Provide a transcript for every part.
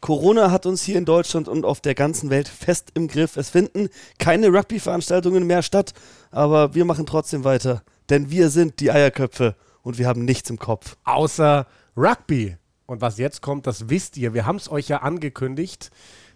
Corona hat uns hier in Deutschland und auf der ganzen Welt fest im Griff. Es finden keine Rugby-Veranstaltungen mehr statt, aber wir machen trotzdem weiter, denn wir sind die Eierköpfe und wir haben nichts im Kopf. Außer Rugby. Und was jetzt kommt, das wisst ihr. Wir haben es euch ja angekündigt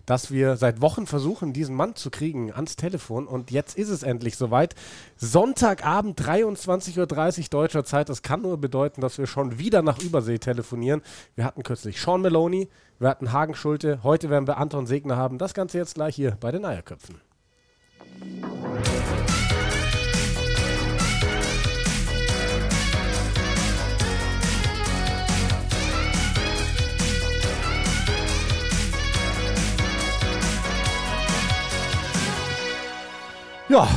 dass wir seit Wochen versuchen, diesen Mann zu kriegen ans Telefon. Und jetzt ist es endlich soweit. Sonntagabend, 23.30 Uhr deutscher Zeit. Das kann nur bedeuten, dass wir schon wieder nach Übersee telefonieren. Wir hatten kürzlich Sean Maloney, wir hatten Hagen Schulte. Heute werden wir Anton Segner haben. Das Ganze jetzt gleich hier bei den Eierköpfen. Ja,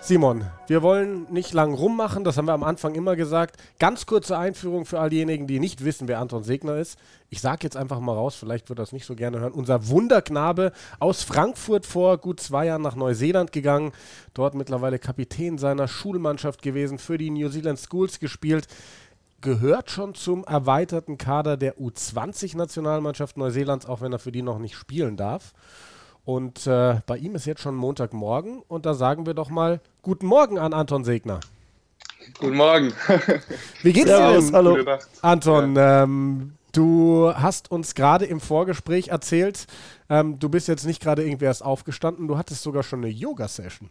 Simon, wir wollen nicht lang rummachen, das haben wir am Anfang immer gesagt. Ganz kurze Einführung für all diejenigen, die nicht wissen, wer Anton Segner ist. Ich sage jetzt einfach mal raus, vielleicht wird das nicht so gerne hören. Unser Wunderknabe aus Frankfurt vor gut zwei Jahren nach Neuseeland gegangen, dort mittlerweile Kapitän seiner Schulmannschaft gewesen, für die New Zealand Schools gespielt gehört schon zum erweiterten Kader der U20-Nationalmannschaft Neuseelands, auch wenn er für die noch nicht spielen darf. Und äh, bei ihm ist jetzt schon Montagmorgen und da sagen wir doch mal Guten Morgen an Anton Segner. Guten Morgen. Wie geht's dir denn? Hallo. Anton, ja. ähm, du hast uns gerade im Vorgespräch erzählt, ähm, du bist jetzt nicht gerade irgendwie erst aufgestanden, du hattest sogar schon eine Yoga-Session.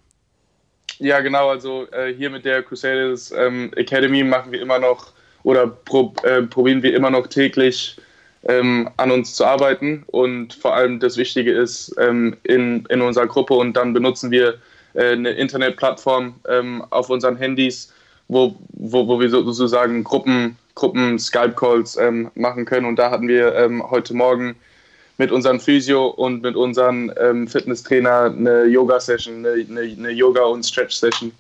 Ja, genau. Also äh, hier mit der Crusaders ähm, Academy machen wir immer noch oder pro, äh, probieren wir immer noch täglich ähm, an uns zu arbeiten. Und vor allem das Wichtige ist ähm, in, in unserer Gruppe und dann benutzen wir äh, eine Internetplattform ähm, auf unseren Handys, wo, wo, wo wir sozusagen Gruppen, Gruppen Skype-Calls ähm, machen können. Und da hatten wir ähm, heute Morgen mit unserem Physio und mit unserem ähm, Fitnesstrainer eine Yoga-Session, eine, eine, eine Yoga- und Stretch-Session.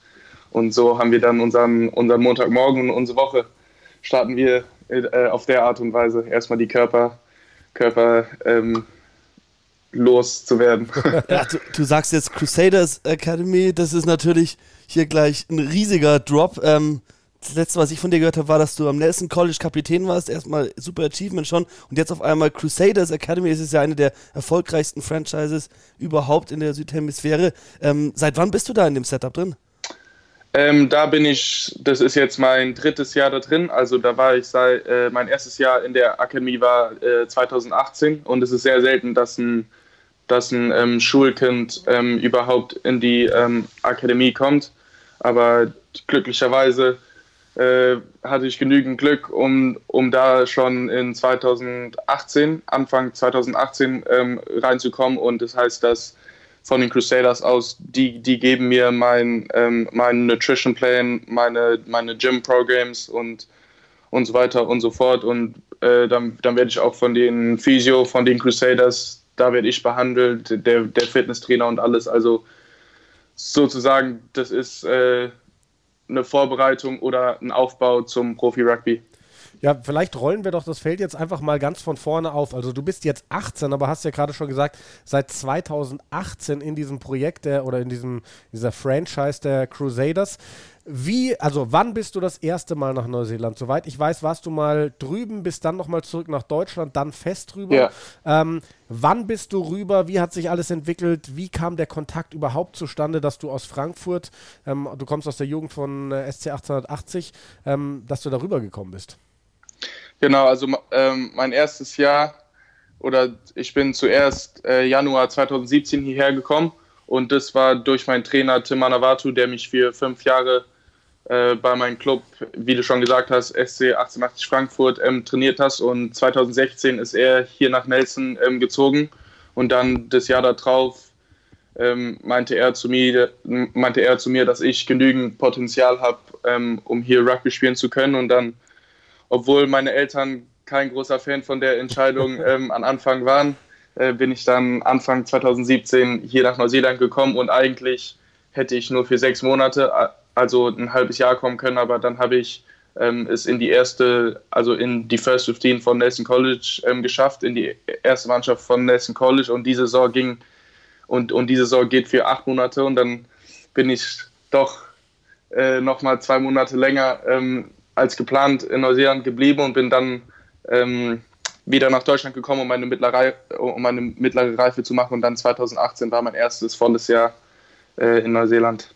Und so haben wir dann unseren, unseren Montagmorgen und unsere Woche starten wir äh, auf der Art und Weise erstmal die Körper, Körper ähm, loszuwerden. Ja, du, du, sagst jetzt Crusaders Academy, das ist natürlich hier gleich ein riesiger Drop. Ähm, das letzte, was ich von dir gehört habe, war, dass du am Nelson College Kapitän warst. Erstmal super Achievement schon. Und jetzt auf einmal Crusaders Academy. Es ist ja eine der erfolgreichsten Franchises überhaupt in der Südhemisphäre. Ähm, seit wann bist du da in dem Setup drin? Ähm, da bin ich, das ist jetzt mein drittes Jahr da drin. Also da war ich seit, äh, mein erstes Jahr in der Akademie war äh, 2018 und es ist sehr selten, dass ein, dass ein ähm, Schulkind ähm, überhaupt in die ähm, Akademie kommt. Aber glücklicherweise äh, hatte ich genügend Glück, um, um da schon in 2018, Anfang 2018 ähm, reinzukommen. Und das heißt, dass von den Crusaders aus, die, die geben mir mein, ähm, meinen Nutrition Plan, meine, meine Gym Programs und, und so weiter und so fort. Und äh, dann, dann werde ich auch von den Physio, von den Crusaders, da werde ich behandelt, der, der Fitnesstrainer und alles. Also sozusagen, das ist äh, eine Vorbereitung oder ein Aufbau zum Profi-Rugby. Ja, vielleicht rollen wir doch das Feld jetzt einfach mal ganz von vorne auf. Also du bist jetzt 18, aber hast ja gerade schon gesagt, seit 2018 in diesem Projekt der, oder in diesem, dieser Franchise der Crusaders. Wie, also wann bist du das erste Mal nach Neuseeland? Soweit ich weiß, warst du mal drüben, bist dann nochmal zurück nach Deutschland, dann fest rüber. Ja. Ähm, wann bist du rüber? Wie hat sich alles entwickelt? Wie kam der Kontakt überhaupt zustande, dass du aus Frankfurt, ähm, du kommst aus der Jugend von äh, SC 1880, ähm, dass du da rüber gekommen bist? Genau, also ähm, mein erstes Jahr oder ich bin zuerst äh, Januar 2017 hierher gekommen und das war durch meinen Trainer Tim Manavatu, der mich für fünf Jahre äh, bei meinem Club, wie du schon gesagt hast, SC 1880 Frankfurt ähm, trainiert hast und 2016 ist er hier nach Nelson ähm, gezogen und dann das Jahr darauf ähm, meinte er zu mir, meinte er zu mir, dass ich genügend Potenzial habe, ähm, um hier Rugby spielen zu können und dann obwohl meine Eltern kein großer Fan von der Entscheidung ähm, am Anfang waren, äh, bin ich dann Anfang 2017 hier nach Neuseeland gekommen und eigentlich hätte ich nur für sechs Monate, also ein halbes Jahr kommen können, aber dann habe ich ähm, es in die erste, also in die First 15 von Nelson College ähm, geschafft, in die erste Mannschaft von Nelson College und diese Saison ging und, und diese Saison geht für acht Monate und dann bin ich doch äh, nochmal zwei Monate länger ähm, als geplant in Neuseeland geblieben und bin dann ähm, wieder nach Deutschland gekommen, um meine, mittlere, um meine mittlere Reife zu machen. Und dann 2018 war mein erstes volles Jahr äh, in Neuseeland.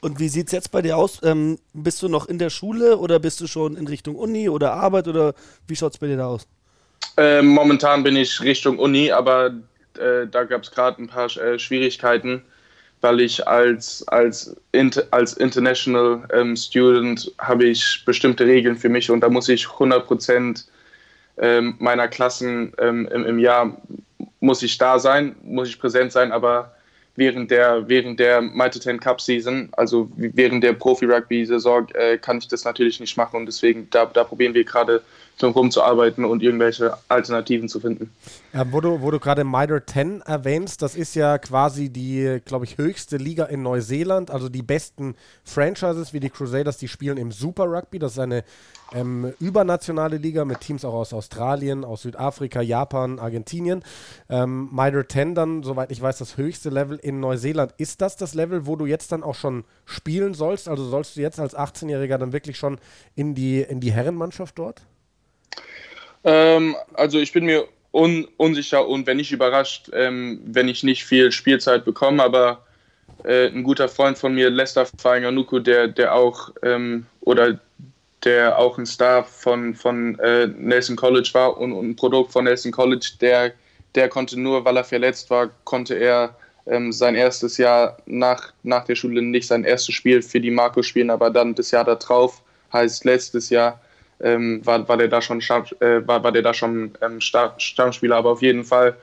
Und wie sieht es jetzt bei dir aus? Ähm, bist du noch in der Schule oder bist du schon in Richtung Uni oder Arbeit oder wie schaut es bei dir da aus? Äh, momentan bin ich Richtung Uni, aber äh, da gab es gerade ein paar äh, Schwierigkeiten, weil ich als, als, als International ähm, Student habe ich bestimmte Regeln für mich und da muss ich 100 Prozent ähm, meiner Klassen ähm, im, im Jahr muss ich da sein, muss ich präsent sein, aber während der, während der Mighty Ten Cup Season, also während der Profi-Rugby-Saison, äh, kann ich das natürlich nicht machen und deswegen, da, da probieren wir gerade drum rumzuarbeiten und irgendwelche Alternativen zu finden. Ja, wo du, wo du gerade Mitre 10 erwähnst, das ist ja quasi die, glaube ich, höchste Liga in Neuseeland. Also die besten Franchises wie die Crusaders, die spielen im Super Rugby. Das ist eine ähm, übernationale Liga mit Teams auch aus Australien, aus Südafrika, Japan, Argentinien. Ähm, Mitre 10 dann, soweit ich weiß, das höchste Level in Neuseeland. Ist das das Level, wo du jetzt dann auch schon spielen sollst? Also sollst du jetzt als 18-Jähriger dann wirklich schon in die, in die Herrenmannschaft dort? Ähm, also ich bin mir un unsicher und wenn nicht überrascht, ähm, wenn ich nicht viel Spielzeit bekomme, aber äh, ein guter Freund von mir, Lester Fainganuku, der, der auch ähm, oder der auch ein Star von, von äh, Nelson College war und, und, ein Produkt von Nelson College, der, der konnte nur, weil er verletzt war, konnte er ähm, sein erstes Jahr nach, nach der Schule nicht sein erstes Spiel für die Marco spielen, aber dann das Jahr darauf, heißt letztes Jahr, ähm, war, war der da schon, äh, war, war der da schon ähm, Stammspieler. Aber auf jeden Fall,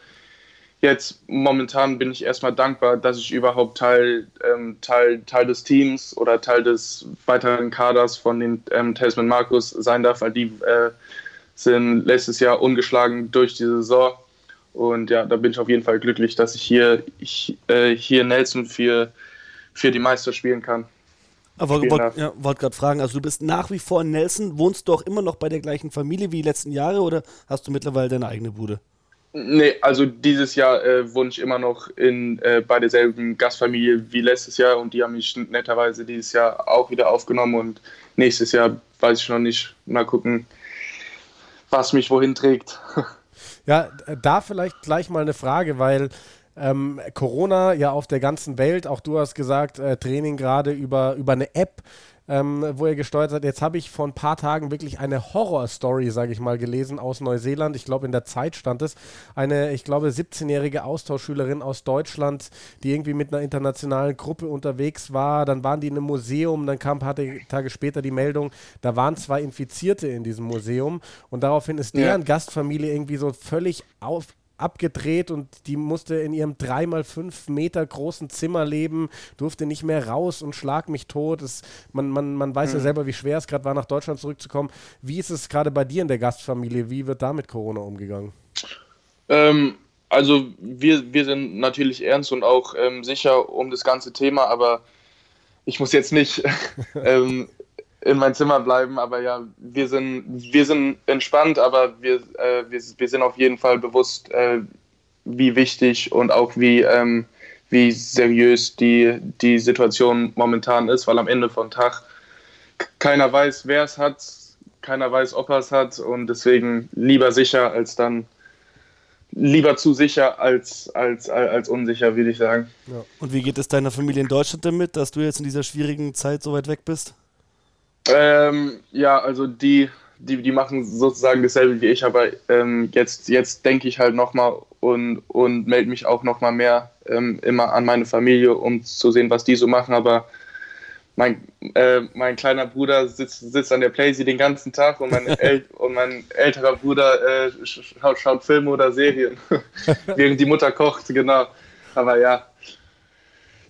jetzt momentan bin ich erstmal dankbar, dass ich überhaupt Teil, ähm, Teil, Teil des Teams oder Teil des weiteren Kaders von den ähm, Tasman Markus sein darf, weil die äh, sind letztes Jahr ungeschlagen durch die Saison. Und ja, da bin ich auf jeden Fall glücklich, dass ich hier, ich, äh, hier Nelson für, für die Meister spielen kann. Aber wollte ja, wollt gerade fragen, also du bist nach wie vor in Nelson, wohnst du auch immer noch bei der gleichen Familie wie die letzten Jahre oder hast du mittlerweile deine eigene Bude? Nee, also dieses Jahr äh, wohne ich immer noch in, äh, bei derselben Gastfamilie wie letztes Jahr und die haben mich netterweise dieses Jahr auch wieder aufgenommen und nächstes Jahr weiß ich noch nicht. Mal gucken, was mich wohin trägt. Ja, da vielleicht gleich mal eine Frage, weil ähm, Corona ja auf der ganzen Welt, auch du hast gesagt, äh, Training gerade über, über eine App, ähm, wo er gesteuert hat. Jetzt habe ich vor ein paar Tagen wirklich eine Horror-Story, sage ich mal, gelesen aus Neuseeland. Ich glaube, in der Zeit stand es. Eine, ich glaube, 17-jährige Austauschschülerin aus Deutschland, die irgendwie mit einer internationalen Gruppe unterwegs war. Dann waren die in einem Museum. Dann kam ein paar Tage später die Meldung, da waren zwei Infizierte in diesem Museum. Und daraufhin ist deren ja. Gastfamilie irgendwie so völlig auf, abgedreht und die musste in ihrem 3x5 Meter großen Zimmer leben, durfte nicht mehr raus und schlag mich tot. Es, man, man, man weiß mhm. ja selber, wie schwer es gerade war, nach Deutschland zurückzukommen. Wie ist es gerade bei dir in der Gastfamilie? Wie wird da mit Corona umgegangen? Ähm, also wir, wir sind natürlich ernst und auch ähm, sicher um das ganze Thema, aber ich muss jetzt nicht ähm, in mein Zimmer bleiben. Aber ja, wir sind, wir sind entspannt, aber wir, äh, wir, wir sind auf jeden Fall bewusst, äh, wie wichtig und auch wie, ähm, wie seriös die, die Situation momentan ist, weil am Ende von Tag keiner weiß, wer es hat, keiner weiß, ob er es hat und deswegen lieber sicher als dann lieber zu sicher als, als, als unsicher, würde ich sagen. Ja. Und wie geht es deiner Familie in Deutschland damit, dass du jetzt in dieser schwierigen Zeit so weit weg bist? Ähm, ja, also die, die, die machen sozusagen dasselbe wie ich, aber ähm, jetzt, jetzt denke ich halt nochmal und, und melde mich auch nochmal mehr ähm, immer an meine Familie, um zu sehen, was die so machen. Aber mein, äh, mein kleiner Bruder sitzt, sitzt an der Playsee den ganzen Tag und mein, El und mein älterer Bruder äh, schaut, schaut Filme oder Serien, während die Mutter kocht, genau. Aber ja,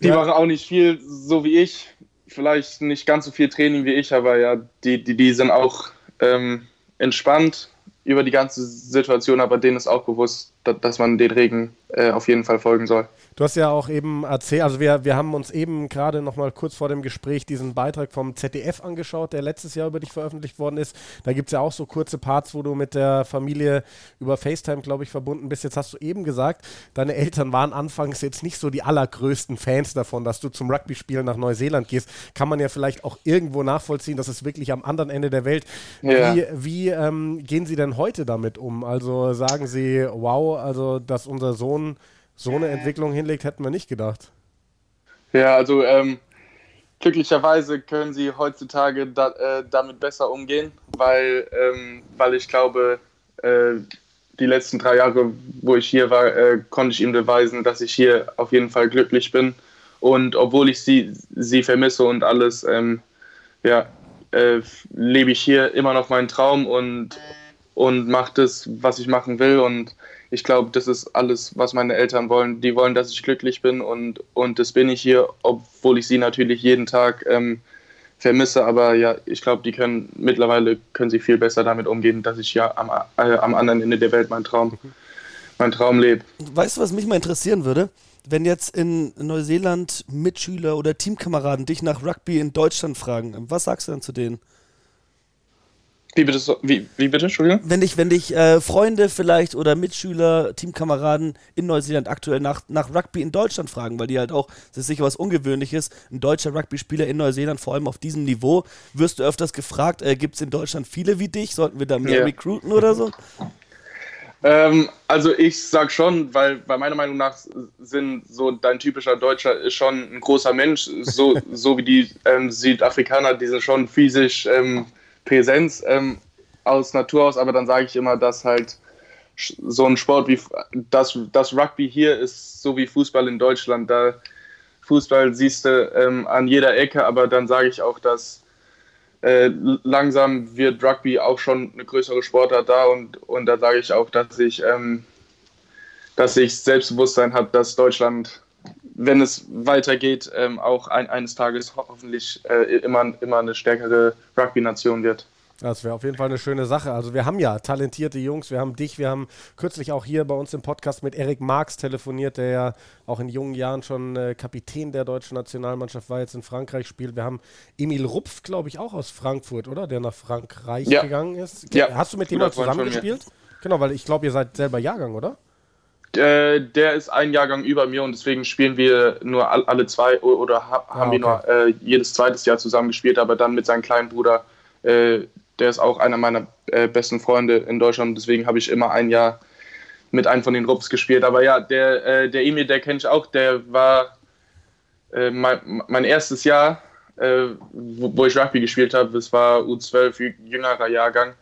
die ja. machen auch nicht viel, so wie ich vielleicht nicht ganz so viel Training wie ich, aber ja, die, die, die sind auch ähm, entspannt über die ganze Situation, aber denen ist auch bewusst, dass, man den Regen äh, auf jeden Fall folgen soll. Du hast ja auch eben erzählt, also wir, wir haben uns eben gerade noch mal kurz vor dem Gespräch diesen Beitrag vom ZDF angeschaut, der letztes Jahr über dich veröffentlicht worden ist. Da gibt es ja auch so kurze Parts, wo du mit der Familie über FaceTime, glaube ich, verbunden bist. Jetzt hast du eben gesagt, deine Eltern waren anfangs jetzt nicht so die allergrößten Fans davon, dass du zum Rugby-Spielen nach Neuseeland gehst. Kann man ja vielleicht auch irgendwo nachvollziehen, dass es wirklich am anderen Ende der Welt. Ja. Wie, wie ähm, gehen sie denn heute damit um? Also sagen sie, wow, also dass unser Sohn so eine Entwicklung hinlegt, hätten wir nicht gedacht. Ja, also ähm, glücklicherweise können sie heutzutage da, äh, damit besser umgehen, weil, ähm, weil ich glaube, äh, die letzten drei Jahre, wo ich hier war, äh, konnte ich ihm beweisen, dass ich hier auf jeden Fall glücklich bin. Und obwohl ich sie, sie vermisse und alles, ähm, ja, äh, lebe ich hier immer noch meinen Traum und, und mache das, was ich machen will. Und ich glaube, das ist alles, was meine Eltern wollen. Die wollen, dass ich glücklich bin und, und das bin ich hier, obwohl ich sie natürlich jeden Tag ähm, vermisse. Aber ja, ich glaube, die können mittlerweile können sie viel besser damit umgehen, dass ich ja am, äh, am anderen Ende der Welt meinen Traum, meinen Traum lebe. Weißt du, was mich mal interessieren würde? Wenn jetzt in Neuseeland Mitschüler oder Teamkameraden dich nach Rugby in Deutschland fragen, was sagst du dann zu denen? Wie bitte, so, wie, wie bitte, Entschuldigung? Wenn dich, wenn dich äh, Freunde vielleicht oder Mitschüler, Teamkameraden in Neuseeland aktuell nach, nach Rugby in Deutschland fragen, weil die halt auch, das ist sicher was Ungewöhnliches, ein deutscher Rugby-Spieler in Neuseeland, vor allem auf diesem Niveau, wirst du öfters gefragt, äh, gibt es in Deutschland viele wie dich? Sollten wir da mehr yeah. recruiten oder so? Ähm, also ich sag schon, weil, weil meiner Meinung nach sind so dein typischer Deutscher ist schon ein großer Mensch, so, so wie die ähm, Südafrikaner, die sind schon physisch ähm, Präsenz ähm, aus Natur aus, aber dann sage ich immer, dass halt so ein Sport wie das, das Rugby hier ist so wie Fußball in Deutschland. Da Fußball siehst du ähm, an jeder Ecke, aber dann sage ich auch, dass äh, langsam wird Rugby auch schon eine größere Sportart da und, und da sage ich auch, dass ich, ähm, dass ich Selbstbewusstsein habe, dass Deutschland, wenn es weitergeht, ähm, auch ein, eines Tages hoffentlich äh, immer, immer eine stärkere Rugby-Nation wird. Das wäre auf jeden Fall eine schöne Sache. Also wir haben ja talentierte Jungs, wir haben dich, wir haben kürzlich auch hier bei uns im Podcast mit Erik Marx telefoniert, der ja auch in jungen Jahren schon äh, Kapitän der deutschen Nationalmannschaft war, jetzt in Frankreich spielt. Wir haben Emil Rupf, glaube ich, auch aus Frankfurt, oder? Der nach Frankreich ja. gegangen ist. Ja. Hast du mit dem mal zusammengespielt? Genau, weil ich glaube, ihr seid selber Jahrgang, oder? Äh, der ist ein Jahrgang über mir und deswegen spielen wir nur alle zwei oder haben ah, okay. wir nur äh, jedes zweites Jahr zusammen gespielt, aber dann mit seinem kleinen Bruder, äh, der ist auch einer meiner äh, besten Freunde in Deutschland, deswegen habe ich immer ein Jahr mit einem von den Rups gespielt. Aber ja, der, äh, der Emil, der kenne ich auch, der war mein, mein, erstes Jahr, wo, wo, ich Rugby gespielt habe, das war U12, jüngerer Jahrgang.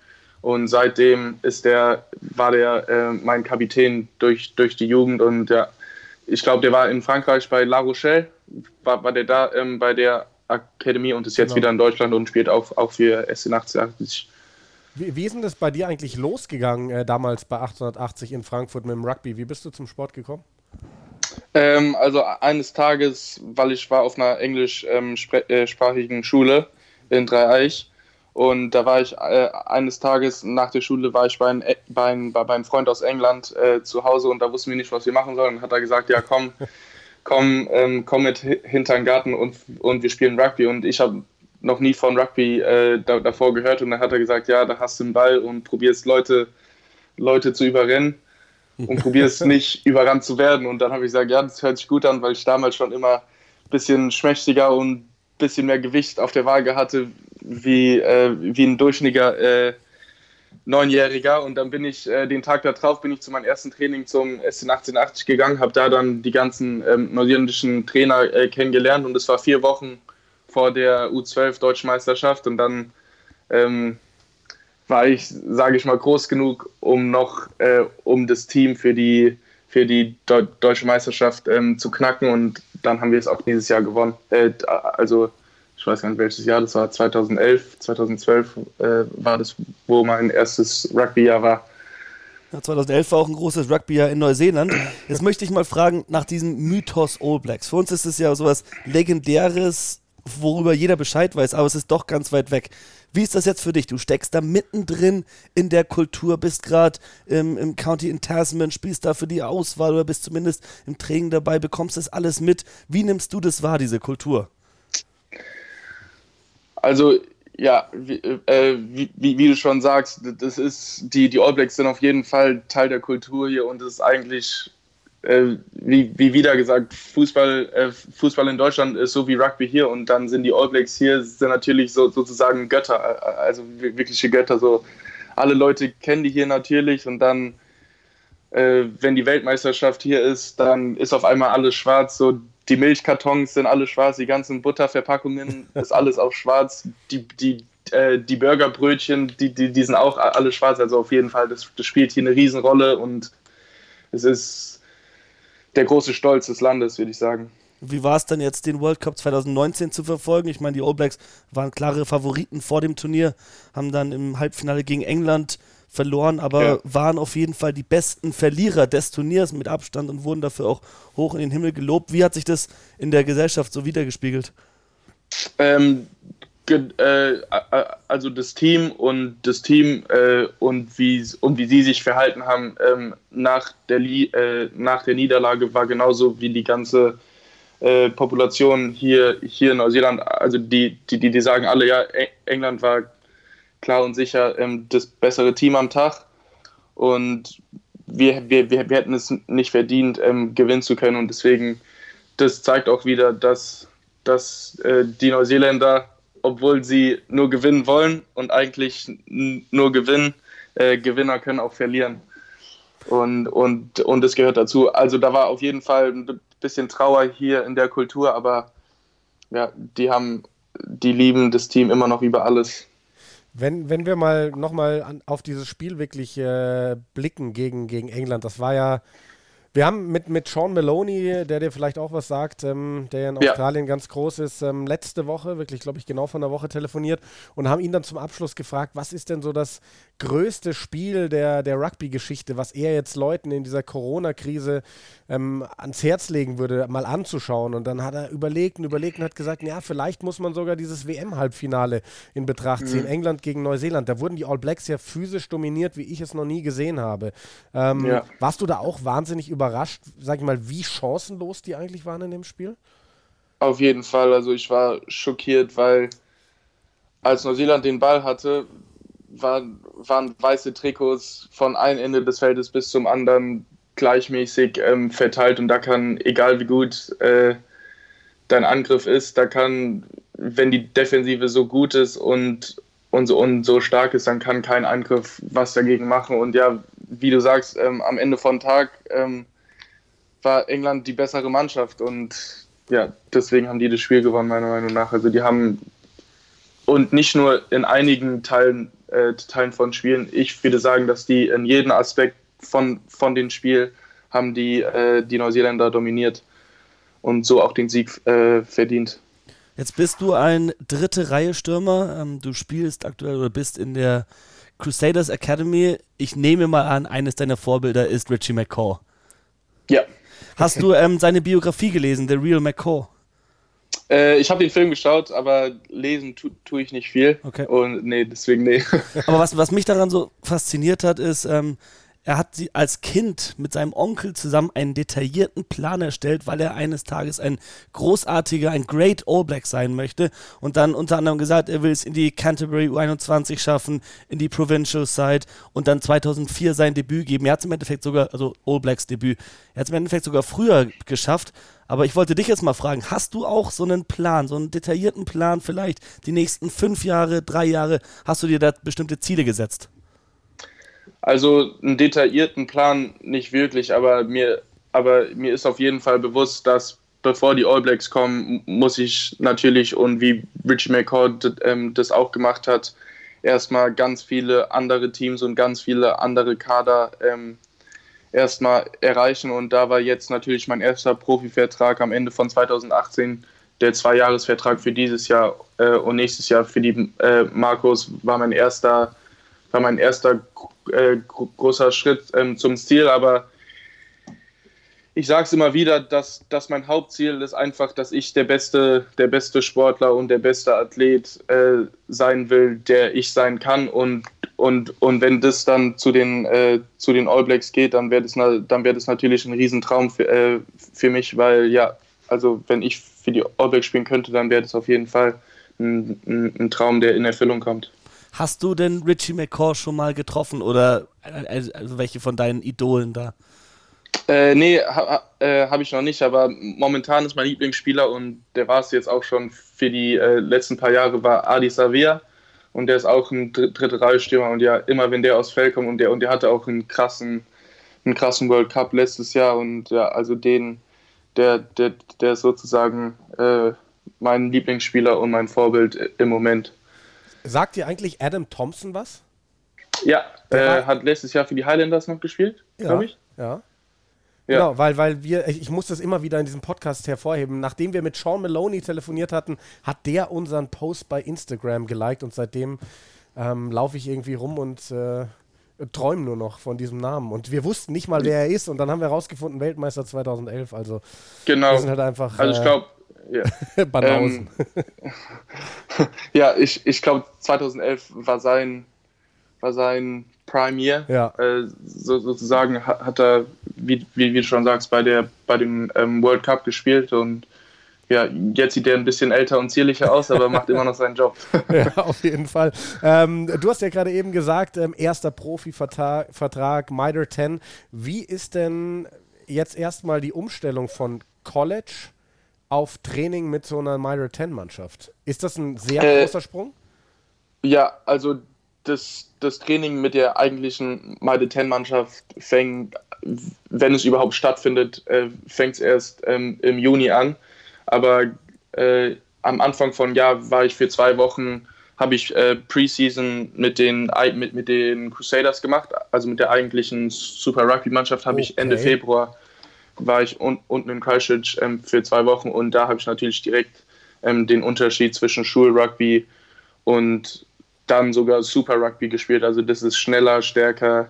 Und seitdem ist der, war der äh, mein Kapitän durch, durch die Jugend. Und ja, ich glaube, der war in Frankreich bei La Rochelle, war, war der da ähm, bei der Akademie und ist jetzt genau. wieder in Deutschland und spielt auch, auch für SC80. Wie, wie ist denn das bei dir eigentlich losgegangen, äh, damals bei 1880 in Frankfurt mit dem Rugby? Wie bist du zum Sport gekommen? Ähm, also eines Tages, weil ich war auf einer englischsprachigen ähm, äh, Schule in Dreieich und da war ich äh, eines Tages nach der Schule war ich bei, ein, bei, ein, bei einem Freund aus England äh, zu Hause und da wussten wir nicht, was wir machen sollen. Und hat er gesagt, ja komm, komm, ähm, komm mit hinter den Garten und, und wir spielen Rugby. Und ich habe noch nie von Rugby äh, da, davor gehört und dann hat er gesagt, ja, da hast du einen Ball und probierst Leute, Leute zu überrennen und probierst nicht überrannt zu werden. Und dann habe ich gesagt, ja, das hört sich gut an, weil ich damals schon immer ein bisschen schmächtiger und ein bisschen mehr Gewicht auf der Waage hatte wie, äh, wie ein durchschnittlicher äh, Neunjähriger. Und dann bin ich äh, den Tag darauf bin ich zu meinem ersten Training zum SC 1880 gegangen, habe da dann die ganzen ähm, neuseeländischen Trainer äh, kennengelernt und es war vier Wochen vor der U12 Deutschen Meisterschaft und dann ähm, war ich, sage ich mal, groß genug, um noch äh, um das Team für die für die Deu deutsche Meisterschaft ähm, zu knacken und dann haben wir es auch dieses Jahr gewonnen. Äh, also weiß gar nicht welches Jahr das war, 2011, 2012 äh, war das, wo mein erstes Rugby-Jahr war. Ja, 2011 war auch ein großes Rugby-Jahr in Neuseeland. Jetzt möchte ich mal fragen nach diesem Mythos All Blacks. Für uns ist es ja sowas Legendäres, worüber jeder Bescheid weiß, aber es ist doch ganz weit weg. Wie ist das jetzt für dich? Du steckst da mittendrin in der Kultur, bist gerade im, im County in Tasman, spielst da für die Auswahl oder bist zumindest im Training dabei, bekommst das alles mit. Wie nimmst du das wahr, diese Kultur? Also ja, wie, äh, wie, wie, du schon sagst, das ist, die, die All Blacks sind auf jeden Fall Teil der Kultur hier und es ist eigentlich, äh, wie, wie wieder gesagt, Fußball, äh, Fußball in Deutschland ist so wie Rugby hier und dann sind die All Blacks hier sind natürlich so, sozusagen Götter, also wirkliche Götter. So alle Leute kennen die hier natürlich und dann, äh, wenn die Weltmeisterschaft hier ist, dann ist auf einmal alles schwarz. So die Milchkartons sind alle schwarz, die ganzen Butterverpackungen ist alles auch schwarz, die, die, äh, die Burgerbrötchen, die, die, die sind auch alle schwarz, also auf jeden Fall, das, das spielt hier eine Riesenrolle und es ist der große Stolz des Landes, würde ich sagen. Wie war es dann jetzt, den World Cup 2019 zu verfolgen? Ich meine, die All Blacks waren klare Favoriten vor dem Turnier, haben dann im Halbfinale gegen England verloren, aber ja. waren auf jeden Fall die besten Verlierer des Turniers mit Abstand und wurden dafür auch hoch in den Himmel gelobt. Wie hat sich das in der Gesellschaft so wiedergespiegelt? Ähm, äh, also das Team und das Team äh, und wie und wie sie sich verhalten haben ähm, nach der äh, nach der Niederlage war genauso wie die ganze äh, Population hier hier in Neuseeland also die die die sagen alle ja England war klar und sicher ähm, das bessere Team am Tag. Und wir, wir, wir, wir hätten es nicht verdient, ähm, gewinnen zu können. Und deswegen, das zeigt auch wieder, dass, dass äh, die Neuseeländer, obwohl sie nur gewinnen wollen und eigentlich nur gewinnen, äh, Gewinner können auch verlieren. Und, und, und das gehört dazu. Also da war auf jeden Fall ein bisschen Trauer hier in der Kultur, aber ja, die haben, die lieben das Team immer noch über alles. Wenn, wenn wir mal nochmal auf dieses Spiel wirklich äh, blicken gegen, gegen England, das war ja wir haben mit, mit Sean Maloney, der dir vielleicht auch was sagt, ähm, der in Australien ja. ganz groß ist, ähm, letzte Woche, wirklich, glaube ich, genau von der Woche telefoniert und haben ihn dann zum Abschluss gefragt, was ist denn so das größte Spiel der, der Rugby-Geschichte, was er jetzt Leuten in dieser Corona-Krise ähm, ans Herz legen würde, mal anzuschauen. Und dann hat er überlegt und überlegt und hat gesagt, ja, vielleicht muss man sogar dieses WM-Halbfinale in Betracht ziehen. Mhm. England gegen Neuseeland. Da wurden die All Blacks ja physisch dominiert, wie ich es noch nie gesehen habe. Ähm, ja. Warst du da auch wahnsinnig überrascht? sag ich mal, wie chancenlos die eigentlich waren in dem Spiel? Auf jeden Fall. Also ich war schockiert, weil als Neuseeland den Ball hatte, war, waren weiße Trikots von einem Ende des Feldes bis zum anderen gleichmäßig ähm, verteilt und da kann, egal wie gut äh, dein Angriff ist, da kann, wenn die Defensive so gut ist und, und, so, und so stark ist, dann kann kein Angriff was dagegen machen. Und ja, wie du sagst, ähm, am Ende von Tag ähm, war England die bessere Mannschaft und ja, deswegen haben die das Spiel gewonnen, meiner Meinung nach. Also die haben und nicht nur in einigen Teilen, äh, Teilen von Spielen, ich würde sagen, dass die in jedem Aspekt von, von den Spielen haben die, äh, die Neuseeländer dominiert und so auch den Sieg äh, verdient. Jetzt bist du ein dritte Reihe Stürmer. Ähm, du spielst aktuell oder bist in der Crusaders Academy. Ich nehme mal an, eines deiner Vorbilder ist Richie McCaw. Ja. Hast du ähm, seine Biografie gelesen, The Real McCaw? Äh, ich habe den Film geschaut, aber lesen tue tu ich nicht viel. Okay. Und nee, deswegen nee. Aber was, was mich daran so fasziniert hat, ist, ähm, er hat sie als Kind mit seinem Onkel zusammen einen detaillierten Plan erstellt, weil er eines Tages ein großartiger, ein Great All Black sein möchte. Und dann unter anderem gesagt, er will es in die Canterbury U21 schaffen, in die Provincial Side und dann 2004 sein Debüt geben. Er hat es im Endeffekt sogar, also All Blacks Debüt, er hat es im Endeffekt sogar früher geschafft. Aber ich wollte dich jetzt mal fragen, hast du auch so einen Plan, so einen detaillierten Plan vielleicht die nächsten fünf Jahre, drei Jahre, hast du dir da bestimmte Ziele gesetzt? Also einen detaillierten Plan nicht wirklich, aber mir, aber mir ist auf jeden Fall bewusst, dass bevor die All Blacks kommen, muss ich natürlich und wie Richie McCord ähm, das auch gemacht hat, erstmal ganz viele andere Teams und ganz viele andere Kader ähm, erstmal erreichen. Und da war jetzt natürlich mein erster Profivertrag am Ende von 2018 der Zweijahresvertrag für dieses Jahr äh, und nächstes Jahr für die äh, Marcos war mein erster war mein erster äh, großer Schritt ähm, zum Ziel, aber ich sage es immer wieder, dass, dass mein Hauptziel ist einfach, dass ich der beste, der beste Sportler und der beste Athlet äh, sein will, der ich sein kann. Und, und, und wenn das dann zu den, äh, zu den All Blacks geht, dann wäre das, dann wär das natürlich ein Riesentraum für, äh, für mich, weil ja, also wenn ich für die All Blacks spielen könnte, dann wäre das auf jeden Fall ein, ein, ein Traum, der in Erfüllung kommt. Hast du denn Richie McCaw schon mal getroffen oder also welche von deinen Idolen da? Äh, nee, ha, äh, habe ich noch nicht, aber momentan ist mein Lieblingsspieler und der war es jetzt auch schon für die äh, letzten paar Jahre, war Adi Savia und der ist auch ein Dr dritte und ja, immer wenn der aus Feld kommt und der und der hatte auch einen krassen, einen krassen World Cup letztes Jahr und ja, also den, der, der, der ist sozusagen äh, mein Lieblingsspieler und mein Vorbild im Moment. Sagt dir eigentlich Adam Thompson was? Ja, er hat letztes Jahr für die Highlanders noch gespielt, ja, glaube ich. Ja. Ja. Genau, weil, weil wir, ich muss das immer wieder in diesem Podcast hervorheben. Nachdem wir mit Sean Maloney telefoniert hatten, hat der unseren Post bei Instagram geliked und seitdem ähm, laufe ich irgendwie rum und äh, träume nur noch von diesem Namen. Und wir wussten nicht mal, wer er ist und dann haben wir herausgefunden, Weltmeister 2011. Also genau. wir sind halt einfach. Also ich glaube. Ja. Banausen. Ähm, ja, ich, ich glaube 2011 war sein, war sein Prime Year. Ja. Äh, so, sozusagen hat, hat er, wie, wie, wie, du schon sagst, bei, der, bei dem ähm, World Cup gespielt und ja, jetzt sieht er ein bisschen älter und zierlicher aus, aber macht immer noch seinen Job. ja, auf jeden Fall. Ähm, du hast ja gerade eben gesagt, ähm, erster Profi-Vertrag, MITRE 10. Wie ist denn jetzt erstmal die Umstellung von College auf Training mit so einer MITRE 10-Mannschaft? Ist das ein sehr äh, großer Sprung? Ja, also das, das Training mit der eigentlichen Meide 10 Mannschaft fängt, wenn es überhaupt stattfindet, äh, fängt es erst ähm, im Juni an. Aber äh, am Anfang von Jahr war ich für zwei Wochen, habe ich äh, Preseason mit den, mit, mit den Crusaders gemacht, also mit der eigentlichen Super Rugby Mannschaft habe okay. ich Ende Februar war ich un, unten in Christchurch ähm, für zwei Wochen und da habe ich natürlich direkt ähm, den Unterschied zwischen Schulrugby und dann sogar Super Rugby gespielt. Also das ist schneller, stärker,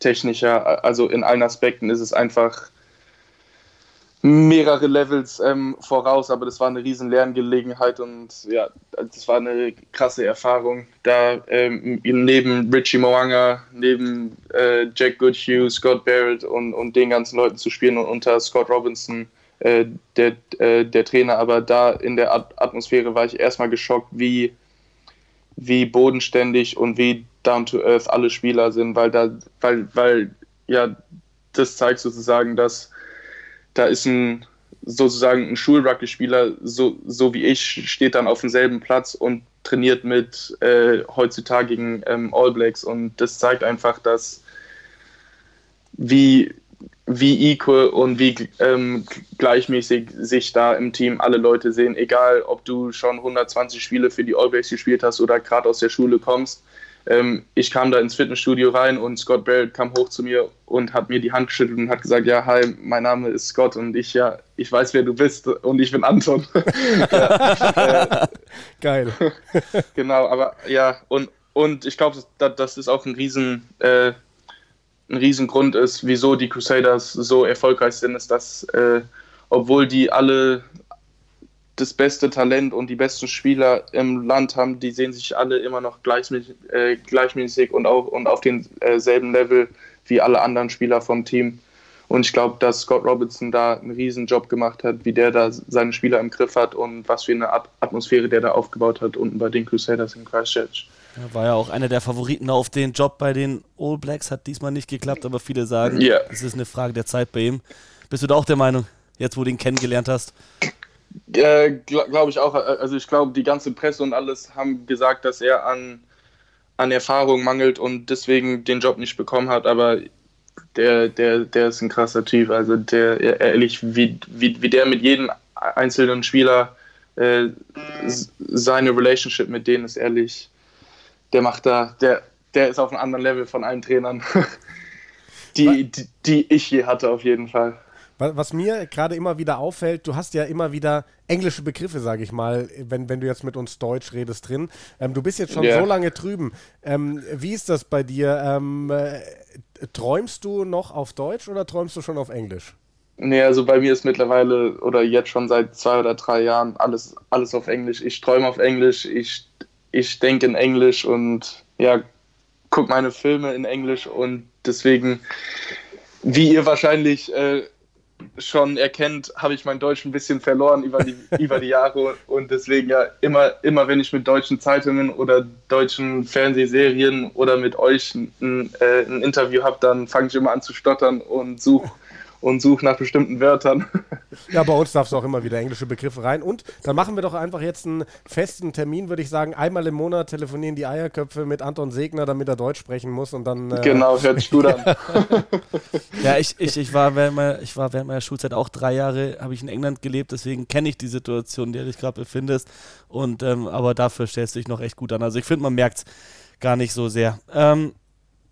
technischer. Also in allen Aspekten ist es einfach mehrere Levels ähm, voraus, aber das war eine riesen Lerngelegenheit und ja, das war eine krasse Erfahrung. Da ähm, neben Richie Moanga, neben äh, Jack Goodhue, Scott Barrett und, und den ganzen Leuten zu spielen und unter Scott Robinson, äh, der, äh, der Trainer, aber da in der Atmosphäre war ich erstmal geschockt, wie wie bodenständig und wie down to earth alle Spieler sind, weil da, weil, weil, ja, das zeigt sozusagen, dass da ist ein sozusagen ein Schulrugby-Spieler, so, so wie ich, steht dann auf demselben Platz und trainiert mit äh, heutzutage ähm, All Blacks und das zeigt einfach, dass wie wie equal und wie ähm, gleichmäßig sich da im Team alle Leute sehen, egal ob du schon 120 Spiele für die All Blacks gespielt hast oder gerade aus der Schule kommst. Ähm, ich kam da ins Fitnessstudio rein und Scott Barrett kam hoch zu mir und hat mir die Hand geschüttelt und hat gesagt, ja, hi, mein Name ist Scott und ich, ja, ich weiß, wer du bist und ich bin Anton. ja, äh, Geil. genau, aber ja, und, und ich glaube, das, das, ist auch ein riesen... Äh, ein Riesengrund ist, wieso die Crusaders so erfolgreich sind, ist, dass äh, obwohl die alle das beste Talent und die besten Spieler im Land haben, die sehen sich alle immer noch gleichmäßig, äh, gleichmäßig und, auch, und auf demselben Level wie alle anderen Spieler vom Team. Und ich glaube, dass Scott Robinson da einen riesen Job gemacht hat, wie der da seine Spieler im Griff hat und was für eine Atmosphäre der da aufgebaut hat unten bei den Crusaders in Christchurch. Ja, war ja auch einer der Favoriten auf den Job bei den All Blacks. Hat diesmal nicht geklappt, aber viele sagen, yeah. es ist eine Frage der Zeit bei ihm. Bist du da auch der Meinung, jetzt wo du ihn kennengelernt hast? Äh, glaube ich auch. Also ich glaube, die ganze Presse und alles haben gesagt, dass er an, an Erfahrung mangelt und deswegen den Job nicht bekommen hat. Aber der, der, der ist ein krasser Typ. Also der ehrlich, wie, wie, wie der mit jedem einzelnen Spieler äh, seine Relationship mit denen ist ehrlich der macht da, der, der ist auf einem anderen Level von allen Trainern, die, die, die ich je hatte, auf jeden Fall. Was mir gerade immer wieder auffällt, du hast ja immer wieder englische Begriffe, sage ich mal, wenn, wenn du jetzt mit uns Deutsch redest drin. Ähm, du bist jetzt schon yeah. so lange drüben. Ähm, wie ist das bei dir? Ähm, äh, träumst du noch auf Deutsch oder träumst du schon auf Englisch? Nee, also bei mir ist mittlerweile oder jetzt schon seit zwei oder drei Jahren alles, alles auf Englisch. Ich träume auf Englisch, ich, ich denke in Englisch und ja, gucke meine Filme in Englisch und deswegen, wie ihr wahrscheinlich äh, schon erkennt, habe ich mein Deutsch ein bisschen verloren über die, über die Jahre. Und deswegen ja immer, immer wenn ich mit deutschen Zeitungen oder deutschen Fernsehserien oder mit euch ein, äh, ein Interview habe, dann fange ich immer an zu stottern und suche und suche nach bestimmten Wörtern. Ja, bei uns darfst du auch immer wieder englische Begriffe rein. Und dann machen wir doch einfach jetzt einen festen Termin, würde ich sagen. Einmal im Monat telefonieren die Eierköpfe mit Anton Segner, damit er Deutsch sprechen muss und dann. Äh genau, hört sich gut an. ja, ich, ich, ich, war während meiner, ich war während meiner Schulzeit auch drei Jahre, habe ich in England gelebt, deswegen kenne ich die Situation, in der du dich gerade befindest. Und ähm, aber dafür stellst du dich noch echt gut an. Also ich finde, man merkt es gar nicht so sehr. Ähm,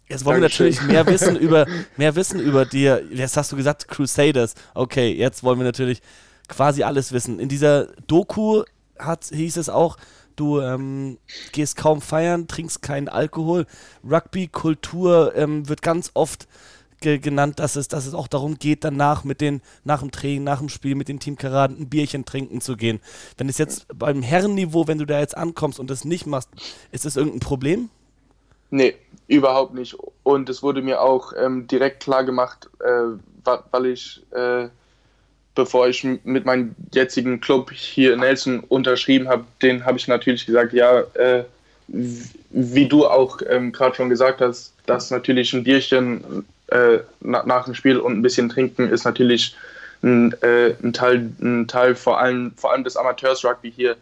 Jetzt wollen Dankeschön. wir natürlich mehr wissen über mehr wissen über dir. Jetzt hast du gesagt Crusaders. Okay, jetzt wollen wir natürlich quasi alles wissen. In dieser Doku hat, hieß es auch, du ähm, gehst kaum feiern, trinkst keinen Alkohol. Rugby-Kultur ähm, wird ganz oft ge genannt, dass es, dass es auch darum geht, danach mit den, nach dem Training, nach dem Spiel mit den Teamkameraden ein Bierchen trinken zu gehen. Wenn es jetzt beim Herrenniveau, wenn du da jetzt ankommst und das nicht machst, ist das irgendein Problem? Nee, überhaupt nicht. Und es wurde mir auch ähm, direkt klar gemacht, äh, weil ich, äh, bevor ich mit meinem jetzigen Club hier in Nelson unterschrieben habe, den habe ich natürlich gesagt, ja, äh, wie du auch ähm, gerade schon gesagt hast, dass natürlich ein Bierchen äh, nach, nach dem Spiel und ein bisschen trinken ist natürlich ein, äh, ein Teil, ein Teil vor allem, vor allem des Amateurs-Rugby hier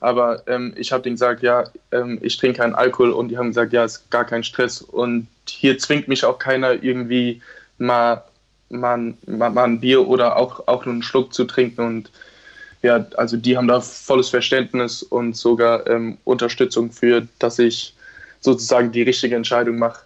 aber ähm, ich habe denen gesagt, ja, ähm, ich trinke keinen Alkohol und die haben gesagt, ja, ist gar kein Stress. Und hier zwingt mich auch keiner irgendwie mal, mal, mal, mal ein Bier oder auch, auch nur einen Schluck zu trinken. Und ja, also die haben da volles Verständnis und sogar ähm, Unterstützung für, dass ich sozusagen die richtige Entscheidung mache.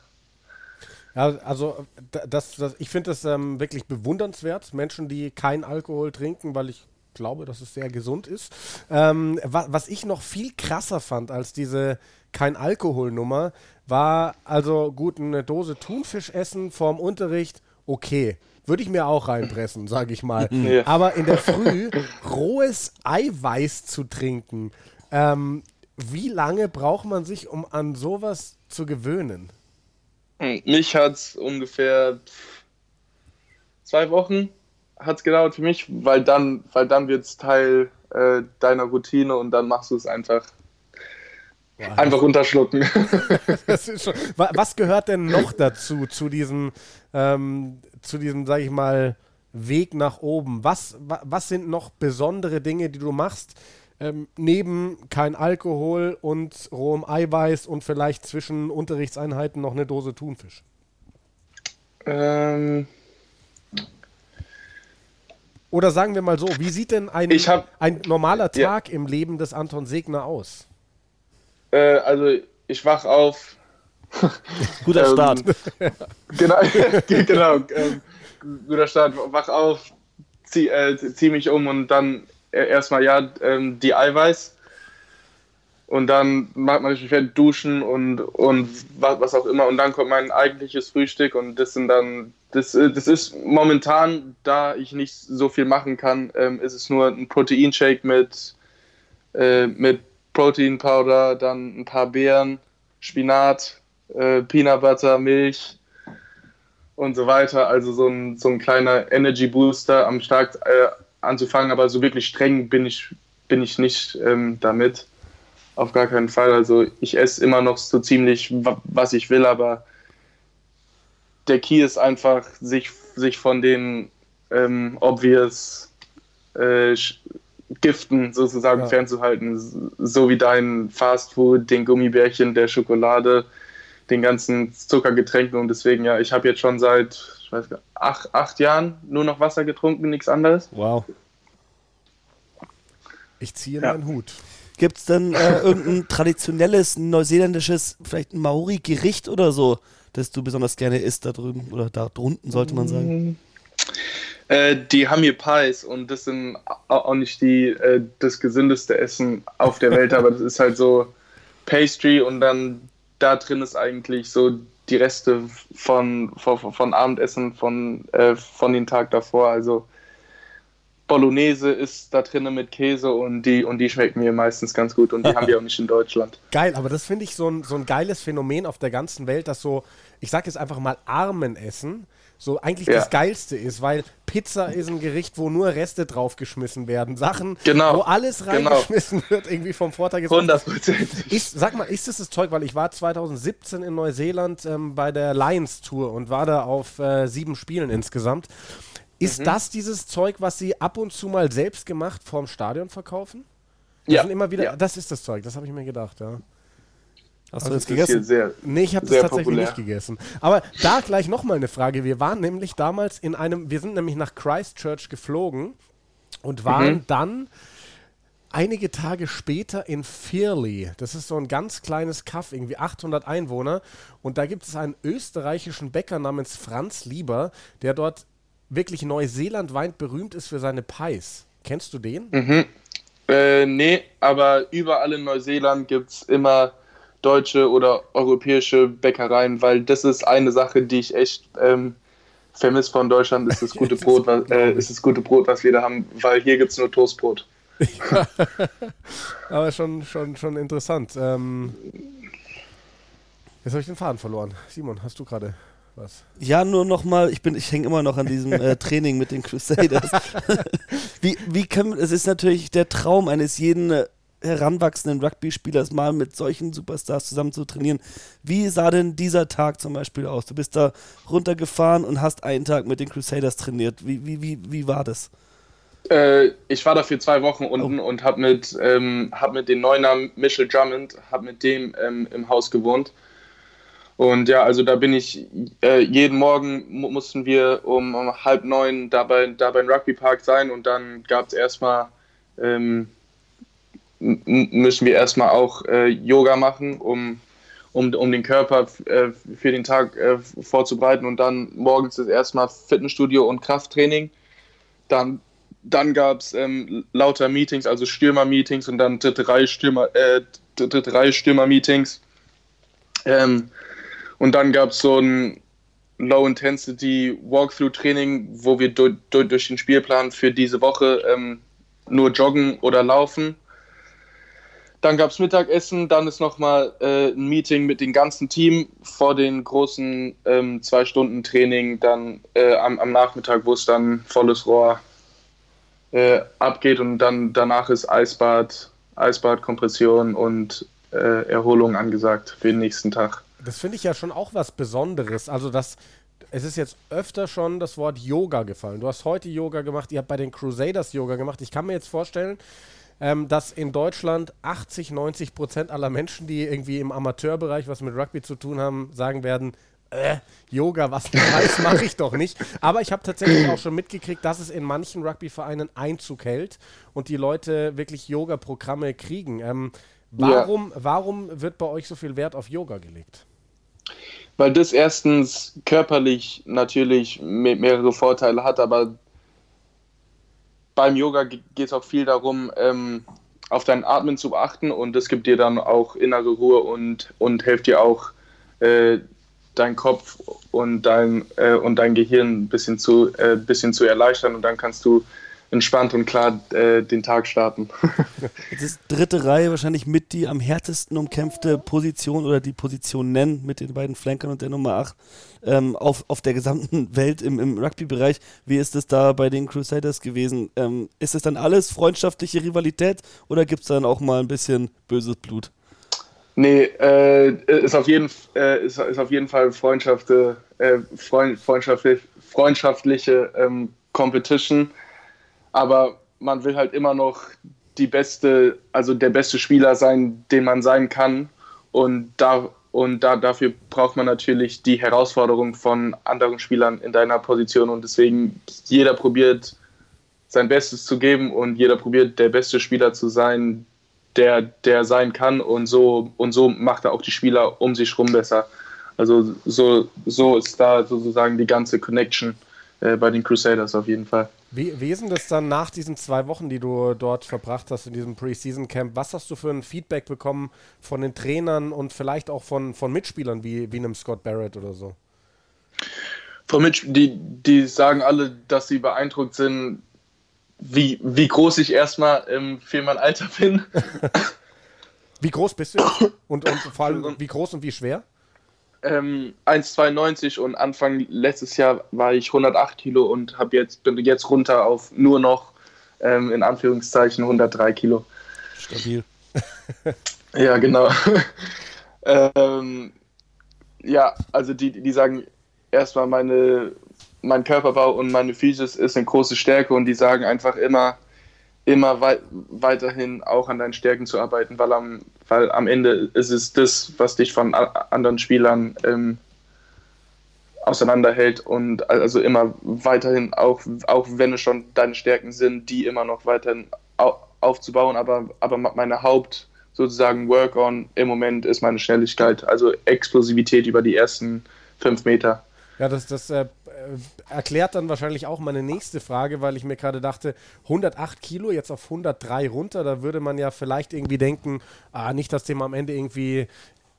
Ja, also das, das, ich finde es ähm, wirklich bewundernswert, Menschen, die keinen Alkohol trinken, weil ich glaube, dass es sehr gesund ist. Ähm, wa was ich noch viel krasser fand als diese kein Alkohol-Nummer, war also gut eine Dose Thunfisch essen vorm Unterricht, okay. Würde ich mir auch reinpressen, sage ich mal. Ja. Aber in der Früh rohes Eiweiß zu trinken, ähm, wie lange braucht man sich, um an sowas zu gewöhnen? Mich hat es ungefähr zwei Wochen hat es gedauert für mich, weil dann, weil dann wird es Teil äh, deiner Routine und dann machst du es einfach. Wow. Einfach runterschlucken. schon, was gehört denn noch dazu, zu diesem, ähm, zu diesem, sag ich mal, Weg nach oben? Was, was sind noch besondere Dinge, die du machst, ähm, neben kein Alkohol und rohem Eiweiß und vielleicht zwischen Unterrichtseinheiten noch eine Dose Thunfisch? Ähm, oder sagen wir mal so, wie sieht denn ein, hab, ein normaler Tag ja. im Leben des Anton Segner aus? Äh, also ich wach auf. Guter ähm, Start. genau, genau ähm, guter Start. Wach auf, zieh, äh, zieh mich um und dann äh, erstmal ja ähm, die Eiweiß. Und dann macht man sich fertig duschen und, und was, was auch immer. Und dann kommt mein eigentliches Frühstück und das sind dann das, äh, das ist momentan, da ich nicht so viel machen kann, ähm, ist es nur ein Proteinshake mit, äh, mit Protein Powder, dann ein paar Beeren, Spinat, äh, Peanut Butter, Milch und so weiter. Also so ein, so ein kleiner Energy Booster am Start äh, anzufangen, aber so wirklich streng bin ich, bin ich nicht ähm, damit. Auf gar keinen Fall. Also ich esse immer noch so ziemlich, was ich will, aber der Key ist einfach, sich, sich von den ähm, obvious äh, Giften sozusagen ja. fernzuhalten. So wie dein Fastfood, den Gummibärchen, der Schokolade, den ganzen Zuckergetränken. Und deswegen, ja, ich habe jetzt schon seit ich weiß gar, acht, acht Jahren nur noch Wasser getrunken, nichts anderes. Wow. Ich ziehe ja. meinen Hut. Gibt es denn äh, irgendein traditionelles neuseeländisches, vielleicht ein Maori-Gericht oder so, das du besonders gerne isst da drüben oder da drunten, sollte man sagen? Äh, die haben hier Pies und das sind auch nicht die, äh, das gesündeste Essen auf der Welt, aber das ist halt so Pastry und dann da drin ist eigentlich so die Reste von, von, von Abendessen von, äh, von den Tag davor. Also Bolognese ist da drinnen mit Käse und die, und die schmecken mir meistens ganz gut und die haben wir auch nicht in Deutschland. Geil, aber das finde ich so ein, so ein geiles Phänomen auf der ganzen Welt, dass so, ich sage jetzt einfach mal Armenessen so eigentlich ja. das Geilste ist, weil Pizza ist ein Gericht, wo nur Reste draufgeschmissen werden. Sachen, genau. wo alles genau. reingeschmissen genau. wird, irgendwie vom Vortag. 100%. Sag mal, ist das das Zeug, weil ich war 2017 in Neuseeland ähm, bei der Lions Tour und war da auf äh, sieben Spielen insgesamt. Ist mhm. das dieses Zeug, was Sie ab und zu mal selbst gemacht vorm Stadion verkaufen? Das ja. immer wieder, ja. Das ist das Zeug, das habe ich mir gedacht, ja. Hast also du das gegessen? Sehr, nee, ich habe das tatsächlich populär. nicht gegessen. Aber da gleich nochmal eine Frage. Wir waren nämlich damals in einem, wir sind nämlich nach Christchurch geflogen und waren mhm. dann einige Tage später in Firley. Das ist so ein ganz kleines Kaff, irgendwie 800 Einwohner. Und da gibt es einen österreichischen Bäcker namens Franz Lieber, der dort wirklich neuseelandweit berühmt ist für seine Pies. Kennst du den? Mhm. Äh, nee, aber überall in Neuseeland gibt es immer deutsche oder europäische Bäckereien, weil das ist eine Sache, die ich echt ähm, vermisse von Deutschland, ist das gute Brot, was, äh, ist das gute Brot, was wir da haben, weil hier gibt es nur Toastbrot. Ja. Aber schon, schon, schon interessant. Ähm, jetzt habe ich den Faden verloren. Simon, hast du gerade was? Ja, nur nochmal, ich ich hänge immer noch an diesem äh, Training mit den Crusaders. wie, wie kann, es ist natürlich der Traum eines jeden äh, heranwachsenden Rugby-Spielers mal mit solchen Superstars zusammen zu trainieren. Wie sah denn dieser Tag zum Beispiel aus? Du bist da runtergefahren und hast einen Tag mit den Crusaders trainiert. Wie, wie, wie, wie war das? Äh, ich war da für zwei Wochen unten oh. und habe mit, ähm, hab mit dem Neuner Michel Drummond, habe mit dem ähm, im Haus gewohnt. Und ja, also da bin ich, äh, jeden Morgen mu mussten wir um, um, halb neun da bei, da beim Rugby-Park sein und dann gab es erstmal ähm, müssen wir erstmal auch äh, Yoga machen, um, um, um den Körper äh, für den Tag äh, vorzubereiten. Und dann morgens ist erstmal Fitnessstudio und Krafttraining. Dann, dann gab es ähm, lauter Meetings, also Stürmer-Meetings und dann Stürmer, äh, dritte Reihe Stürmer-Meetings. Ähm, und dann gab es so ein Low-Intensity Walkthrough-Training, wo wir durch, durch den Spielplan für diese Woche ähm, nur joggen oder laufen dann gab es Mittagessen, dann ist nochmal äh, ein Meeting mit dem ganzen Team vor den großen ähm, zwei Stunden Training, dann äh, am, am, Nachmittag, wo es dann volles Rohr äh, abgeht und dann danach ist Eisbad, Eisbad, Kompression und äh, Erholung angesagt für den nächsten Tag. Das finde ich ja schon auch was Besonderes. Also das, es ist jetzt öfter schon das Wort Yoga gefallen. Du hast heute Yoga gemacht, ihr habt bei den Crusaders Yoga gemacht. Ich kann mir jetzt vorstellen, ähm, dass in Deutschland 80, 90 Prozent aller Menschen, die irgendwie im Amateurbereich was mit Rugby zu tun haben, sagen werden, äh, Yoga, was weiß, mache ich doch nicht. Aber ich habe tatsächlich auch schon mitgekriegt, dass es in manchen Rugby-Vereinen Einzug hält und die Leute wirklich Yoga-Programme kriegen. Ähm, warum, ja. warum wird bei euch so viel Wert auf Yoga gelegt? Weil das erstens körperlich natürlich mehrere Vorteile hat, aber beim Yoga geht es auch viel darum, ähm, auf dein Atmen zu achten und das gibt dir dann auch innere Ruhe und, und hilft dir auch, äh, dein Kopf und dein, äh, und dein Gehirn ein bisschen zu, äh, bisschen zu erleichtern und dann kannst du entspannt und klar äh, den Tag starten. Jetzt ist dritte Reihe wahrscheinlich mit die am härtesten umkämpfte Position oder die Position nennen mit den beiden Flankern und der Nummer 8 ähm, auf, auf der gesamten Welt im, im Rugby-Bereich. Wie ist es da bei den Crusaders gewesen? Ähm, ist es dann alles freundschaftliche Rivalität oder gibt es dann auch mal ein bisschen böses Blut? Nee, äh, ist, auf jeden, äh, ist, ist auf jeden Fall Freundschaft, äh, Freund, freundschaftlich, freundschaftliche ähm, Competition aber man will halt immer noch die beste, also der beste Spieler sein, den man sein kann. Und da und da, dafür braucht man natürlich die Herausforderung von anderen Spielern in deiner Position. Und deswegen jeder probiert sein Bestes zu geben und jeder probiert der beste Spieler zu sein, der, der sein kann. Und so, und so macht er auch die Spieler um sich herum besser. Also so, so ist da sozusagen die ganze Connection äh, bei den Crusaders auf jeden Fall. Wie, wie ist denn das dann nach diesen zwei Wochen, die du dort verbracht hast in diesem Preseason Camp? Was hast du für ein Feedback bekommen von den Trainern und vielleicht auch von, von Mitspielern wie, wie einem Scott Barrett oder so? Von Mitch die, die sagen alle, dass sie beeindruckt sind, wie, wie groß ich erstmal ähm, für mein Alter bin. wie groß bist du? Und, und vor allem, wie groß und wie schwer? Ähm, 1,92 und Anfang letztes Jahr war ich 108 Kilo und hab jetzt, bin jetzt runter auf nur noch ähm, in Anführungszeichen 103 Kilo. Stabil. ja, genau. ähm, ja, also die, die sagen erstmal meine, mein Körperbau und meine Physis ist eine große Stärke und die sagen einfach immer, immer wei weiterhin auch an deinen Stärken zu arbeiten, weil am, weil am Ende ist es das, was dich von anderen Spielern ähm, auseinanderhält und also immer weiterhin, auch, auch wenn es schon deine Stärken sind, die immer noch weiterhin au aufzubauen, aber, aber meine Haupt sozusagen Work-on im Moment ist meine Schnelligkeit, also Explosivität über die ersten fünf Meter. Ja, das, das äh, erklärt dann wahrscheinlich auch meine nächste Frage, weil ich mir gerade dachte, 108 Kilo jetzt auf 103 runter, da würde man ja vielleicht irgendwie denken, ah, nicht, dass dem am Ende irgendwie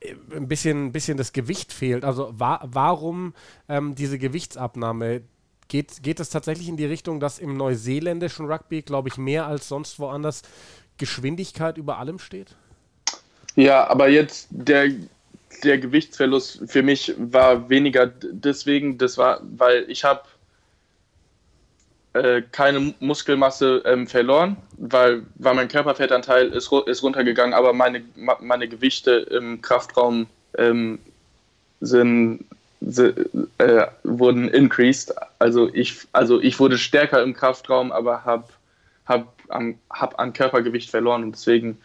äh, ein bisschen, bisschen das Gewicht fehlt. Also wa warum ähm, diese Gewichtsabnahme? Geht, geht es tatsächlich in die Richtung, dass im neuseeländischen Rugby, glaube ich, mehr als sonst woanders Geschwindigkeit über allem steht? Ja, aber jetzt der der Gewichtsverlust für mich war weniger deswegen, das war, weil ich habe äh, keine Muskelmasse ähm, verloren, weil, weil mein Körperfettanteil ist, ist runtergegangen, aber meine, meine Gewichte im Kraftraum ähm, sind, sind äh, wurden increased. Also ich, also ich wurde stärker im Kraftraum, aber habe hab, hab an Körpergewicht verloren und deswegen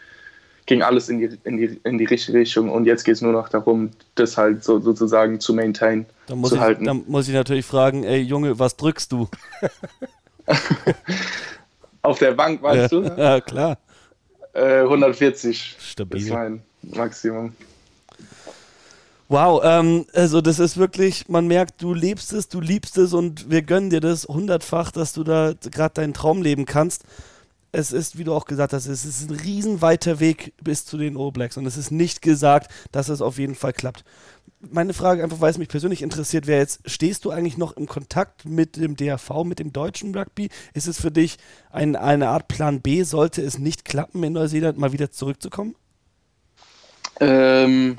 ging alles in die, in die, in die richtige Richtung und jetzt geht es nur noch darum, das halt so, sozusagen zu maintain, dann muss zu ich, halten. Dann muss ich natürlich fragen, ey Junge, was drückst du? Auf der Bank, weißt ja, du? Ja, klar. Äh, 140 Stabil. ist mein Maximum. Wow, ähm, also das ist wirklich, man merkt, du lebst es, du liebst es und wir gönnen dir das hundertfach, dass du da gerade deinen Traum leben kannst es ist, wie du auch gesagt hast, es ist ein riesenweiter Weg bis zu den All Blacks und es ist nicht gesagt, dass es auf jeden Fall klappt. Meine Frage, einfach weil es mich persönlich interessiert, wäre jetzt, stehst du eigentlich noch im Kontakt mit dem DRV, mit dem deutschen Rugby? Ist es für dich ein, eine Art Plan B, sollte es nicht klappen, in Neuseeland mal wieder zurückzukommen? Ähm,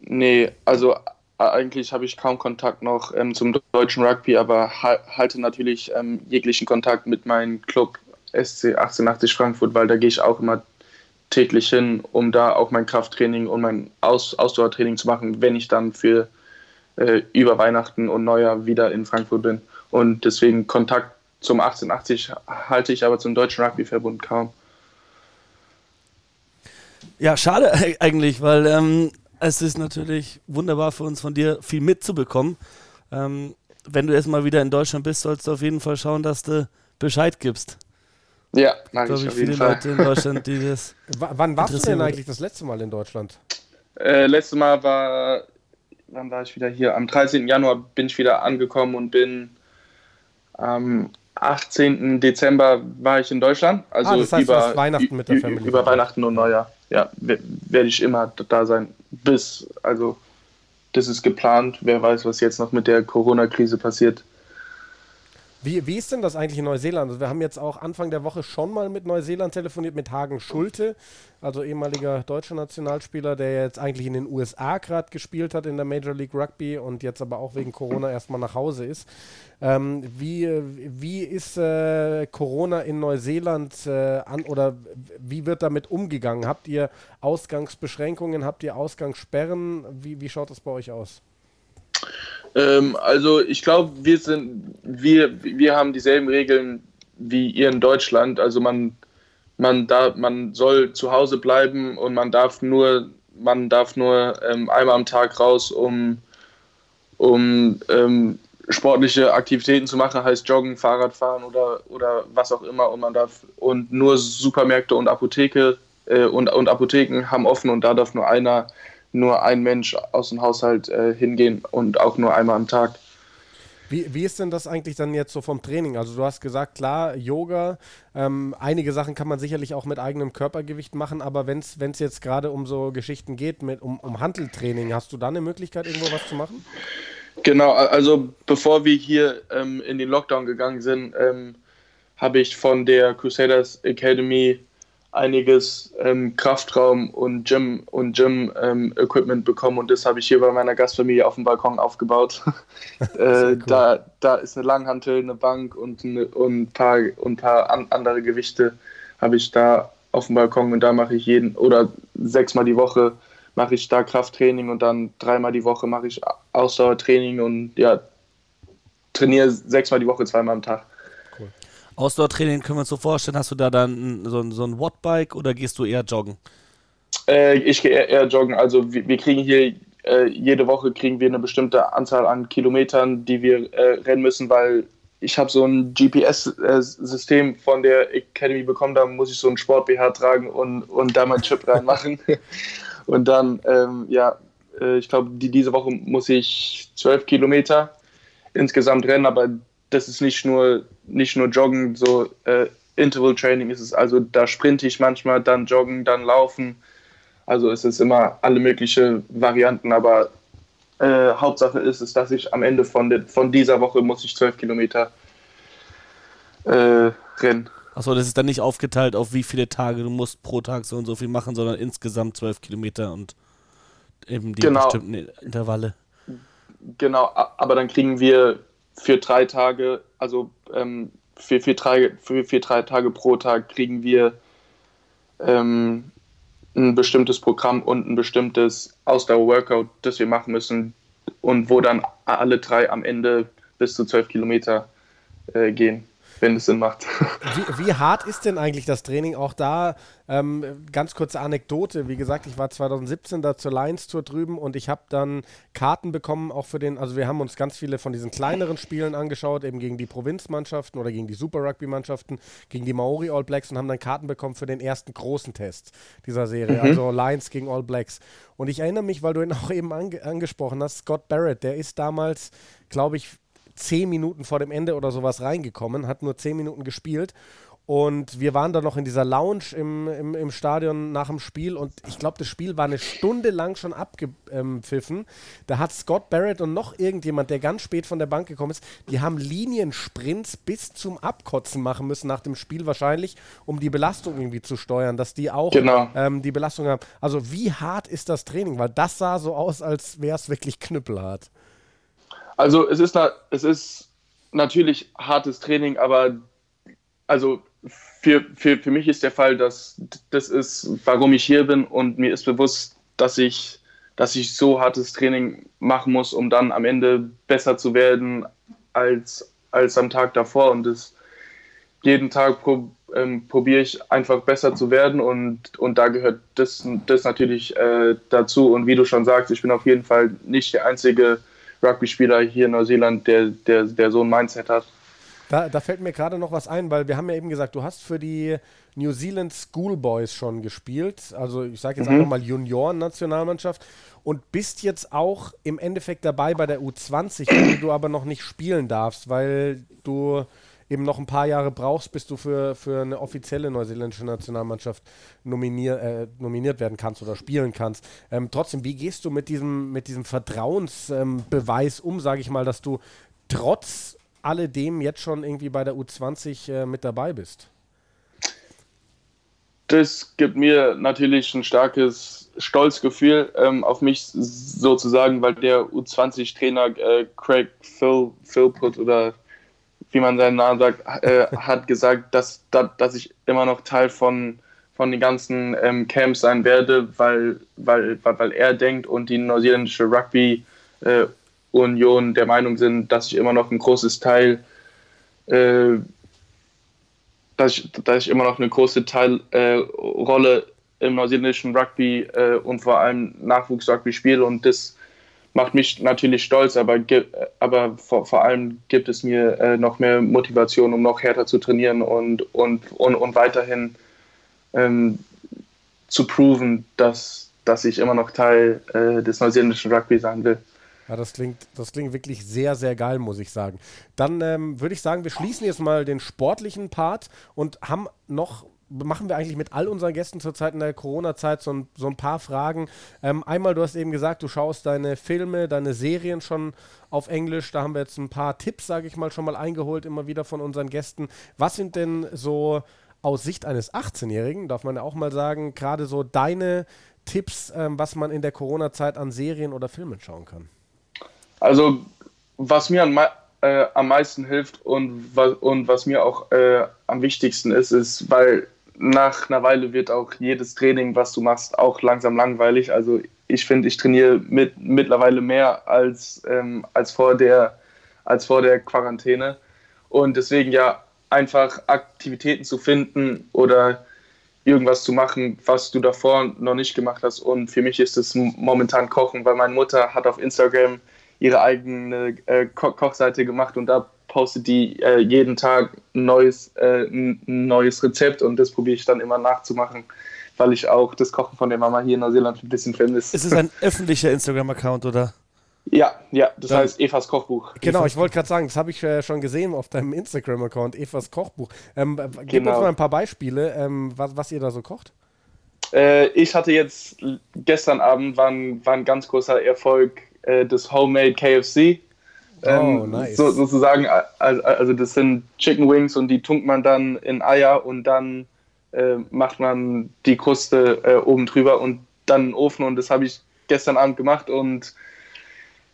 nee, also eigentlich habe ich kaum Kontakt noch ähm, zum deutschen Rugby, aber halte natürlich ähm, jeglichen Kontakt mit meinem Club SC 1880 Frankfurt, weil da gehe ich auch immer täglich hin, um da auch mein Krafttraining und mein Aus Ausdauertraining zu machen, wenn ich dann für äh, über Weihnachten und Neujahr wieder in Frankfurt bin. Und deswegen Kontakt zum 1880 halte ich aber zum Deutschen Rugbyverbund kaum. Ja, schade eigentlich, weil ähm, es ist natürlich wunderbar für uns von dir viel mitzubekommen. Ähm, wenn du erstmal wieder in Deutschland bist, sollst du auf jeden Fall schauen, dass du Bescheid gibst. Ja, mag ich, ich auf viele jeden Fall. Leute in Deutschland, die das. W wann warst du denn eigentlich das letzte Mal in Deutschland? Äh, letztes Mal war, wann war ich wieder hier? Am 13. Januar bin ich wieder angekommen und bin am 18. Dezember war ich in Deutschland. Also ah, das heißt, über Weihnachten mit der Familie. Über Weihnachten und Neujahr. Ja, werde ich immer da sein. Bis, also das ist geplant. Wer weiß, was jetzt noch mit der Corona-Krise passiert. Wie, wie ist denn das eigentlich in Neuseeland? Also wir haben jetzt auch Anfang der Woche schon mal mit Neuseeland telefoniert, mit Hagen Schulte, also ehemaliger deutscher Nationalspieler, der jetzt eigentlich in den USA gerade gespielt hat in der Major League Rugby und jetzt aber auch wegen Corona erstmal nach Hause ist. Ähm, wie, wie ist äh, Corona in Neuseeland äh, an oder wie wird damit umgegangen? Habt ihr Ausgangsbeschränkungen, habt ihr Ausgangssperren? Wie, wie schaut das bei euch aus? Ähm, also ich glaube, wir sind, wir, wir haben dieselben Regeln wie ihr in Deutschland. Also man, man, da, man soll zu Hause bleiben und man darf nur, man darf nur ähm, einmal am Tag raus, um, um ähm, sportliche Aktivitäten zu machen, heißt Joggen, Fahrradfahren oder, oder was auch immer. Und man darf und nur Supermärkte und Apotheke äh, und, und Apotheken haben offen und da darf nur einer nur ein Mensch aus dem Haushalt äh, hingehen und auch nur einmal am Tag. Wie, wie ist denn das eigentlich dann jetzt so vom Training? Also du hast gesagt, klar, Yoga, ähm, einige Sachen kann man sicherlich auch mit eigenem Körpergewicht machen, aber wenn es jetzt gerade um so Geschichten geht, mit, um, um Handeltraining, hast du da eine Möglichkeit, irgendwo was zu machen? Genau, also bevor wir hier ähm, in den Lockdown gegangen sind, ähm, habe ich von der Crusaders Academy einiges ähm, Kraftraum und Gym und Gym ähm, Equipment bekommen und das habe ich hier bei meiner Gastfamilie auf dem Balkon aufgebaut. äh, cool. da, da ist eine Langhantel, eine Bank und, eine, und ein paar, und ein paar an, andere Gewichte habe ich da auf dem Balkon und da mache ich jeden oder sechsmal die Woche mache ich da Krafttraining und dann dreimal die Woche mache ich Ausdauertraining und ja trainiere sechsmal die Woche zweimal am Tag. Ausdauertraining können wir uns so vorstellen, hast du da dann so, so ein Wattbike oder gehst du eher joggen? Äh, ich gehe eher, eher, joggen. Also wir, wir kriegen hier äh, jede Woche kriegen wir eine bestimmte Anzahl an Kilometern, die wir äh, rennen müssen, weil ich habe so ein GPS-System von der Academy bekommen, da muss ich so einen Sport-BH tragen und, und da meinen Chip reinmachen. und dann, ähm, ja, äh, ich glaube, die, diese Woche muss ich zwölf Kilometer insgesamt rennen, aber das ist nicht nur, nicht nur Joggen, so äh, Interval Training ist es. Also da sprinte ich manchmal, dann Joggen, dann Laufen. Also es ist immer alle möglichen Varianten, aber äh, Hauptsache ist es, dass ich am Ende von, de, von dieser Woche muss ich zwölf Kilometer äh, rennen. Achso, das ist dann nicht aufgeteilt auf wie viele Tage du musst pro Tag so und so viel machen, sondern insgesamt zwölf Kilometer und eben die genau. bestimmten Intervalle. Genau, aber dann kriegen wir für drei Tage, also ähm, für, für, drei, für, für drei Tage pro Tag kriegen wir ähm, ein bestimmtes Programm und ein bestimmtes Ausdauer-Workout, das wir machen müssen und wo dann alle drei am Ende bis zu zwölf Kilometer äh, gehen wenn es Sinn macht. Wie, wie, hart ist denn eigentlich das Training? Auch da ähm, ganz kurze Anekdote. Wie gesagt, ich war 2017 da zur Lions Tour drüben und ich habe dann Karten bekommen, auch für den, also wir haben uns ganz viele von diesen kleineren Spielen angeschaut, eben gegen die Provinzmannschaften oder gegen die Super Rugby-Mannschaften, gegen die Maori All Blacks und haben dann Karten bekommen für den ersten großen Test dieser Serie, mhm. also Lions gegen All Blacks. Und ich erinnere mich, weil du ihn auch eben ange angesprochen hast, Scott Barrett, der ist damals, glaube ich, zehn Minuten vor dem Ende oder sowas reingekommen, hat nur zehn Minuten gespielt. Und wir waren da noch in dieser Lounge im, im, im Stadion nach dem Spiel und ich glaube, das Spiel war eine Stunde lang schon abgepfiffen. Da hat Scott Barrett und noch irgendjemand, der ganz spät von der Bank gekommen ist, die haben Liniensprints bis zum Abkotzen machen müssen nach dem Spiel wahrscheinlich, um die Belastung irgendwie zu steuern, dass die auch genau. ähm, die Belastung haben. Also wie hart ist das Training? Weil das sah so aus, als wäre es wirklich knüppelhart. Also es ist, es ist natürlich hartes Training, aber also für, für, für mich ist der Fall, dass das ist, warum ich hier bin und mir ist bewusst, dass ich, dass ich so hartes Training machen muss, um dann am Ende besser zu werden als, als am Tag davor. Und das, jeden Tag pro, ähm, probiere ich einfach besser zu werden und, und da gehört das, das natürlich äh, dazu. Und wie du schon sagst, ich bin auf jeden Fall nicht der einzige Rugby-Spieler hier in Neuseeland, der, der, der so ein Mindset hat. Da, da fällt mir gerade noch was ein, weil wir haben ja eben gesagt, du hast für die New Zealand Schoolboys schon gespielt, also ich sage jetzt mhm. einfach mal Junioren-Nationalmannschaft und bist jetzt auch im Endeffekt dabei bei der U20, die du aber noch nicht spielen darfst, weil du eben noch ein paar Jahre brauchst, bis du für, für eine offizielle neuseeländische Nationalmannschaft nominier, äh, nominiert werden kannst oder spielen kannst. Ähm, trotzdem, wie gehst du mit diesem, mit diesem Vertrauensbeweis ähm, um, sage ich mal, dass du trotz alledem jetzt schon irgendwie bei der U20 äh, mit dabei bist? Das gibt mir natürlich ein starkes Stolzgefühl ähm, auf mich sozusagen, weil der U20-Trainer äh, Craig Phil, Philpott oder wie man seinen Namen sagt, äh, hat gesagt, dass, dass, ich immer noch Teil von, von den ganzen ähm, Camps sein werde, weil, weil, weil, weil er denkt und die neuseeländische Rugby äh, Union der Meinung sind, dass ich immer noch ein großes Teil, äh, dass, ich, dass ich immer noch eine große Teil, äh, im neuseeländischen Rugby äh, und vor allem Nachwuchsrugby spiele und das macht mich natürlich stolz, aber, aber vor, vor allem gibt es mir äh, noch mehr Motivation, um noch härter zu trainieren und, und, und, und weiterhin ähm, zu proven, dass, dass ich immer noch Teil äh, des neuseeländischen Rugby sein will. Ja, das klingt, das klingt wirklich sehr, sehr geil, muss ich sagen. Dann ähm, würde ich sagen, wir schließen jetzt mal den sportlichen Part und haben noch machen wir eigentlich mit all unseren Gästen zurzeit in der Corona-Zeit so ein, so ein paar Fragen. Ähm, einmal, du hast eben gesagt, du schaust deine Filme, deine Serien schon auf Englisch. Da haben wir jetzt ein paar Tipps, sage ich mal, schon mal eingeholt, immer wieder von unseren Gästen. Was sind denn so aus Sicht eines 18-Jährigen, darf man ja auch mal sagen, gerade so deine Tipps, ähm, was man in der Corona-Zeit an Serien oder Filmen schauen kann? Also, was mir an, äh, am meisten hilft und, und was mir auch äh, am wichtigsten ist, ist, weil nach einer Weile wird auch jedes Training, was du machst, auch langsam langweilig. Also ich finde, ich trainiere mit, mittlerweile mehr als, ähm, als, vor der, als vor der Quarantäne. Und deswegen ja einfach Aktivitäten zu finden oder irgendwas zu machen, was du davor noch nicht gemacht hast. Und für mich ist es momentan Kochen, weil meine Mutter hat auf Instagram ihre eigene äh, Ko Kochseite gemacht und da postet die äh, jeden Tag ein neues, äh, ein neues Rezept und das probiere ich dann immer nachzumachen, weil ich auch das Kochen von der Mama hier in Neuseeland ein bisschen vermisse. Ist es ein öffentlicher Instagram-Account oder? Ja, ja, das Dann, heißt Evas Kochbuch. Genau, ich wollte gerade sagen, das habe ich äh, schon gesehen auf deinem Instagram-Account, Evas Kochbuch. Ähm, gib genau. uns mal ein paar Beispiele, ähm, was, was ihr da so kocht. Äh, ich hatte jetzt gestern Abend, war ein, war ein ganz großer Erfolg, äh, das Homemade KFC. Oh, ähm, nice. So, sozusagen, also, also das sind Chicken Wings und die tunkt man dann in Eier und dann äh, macht man die Kruste äh, oben drüber und dann in den Ofen und das habe ich gestern Abend gemacht und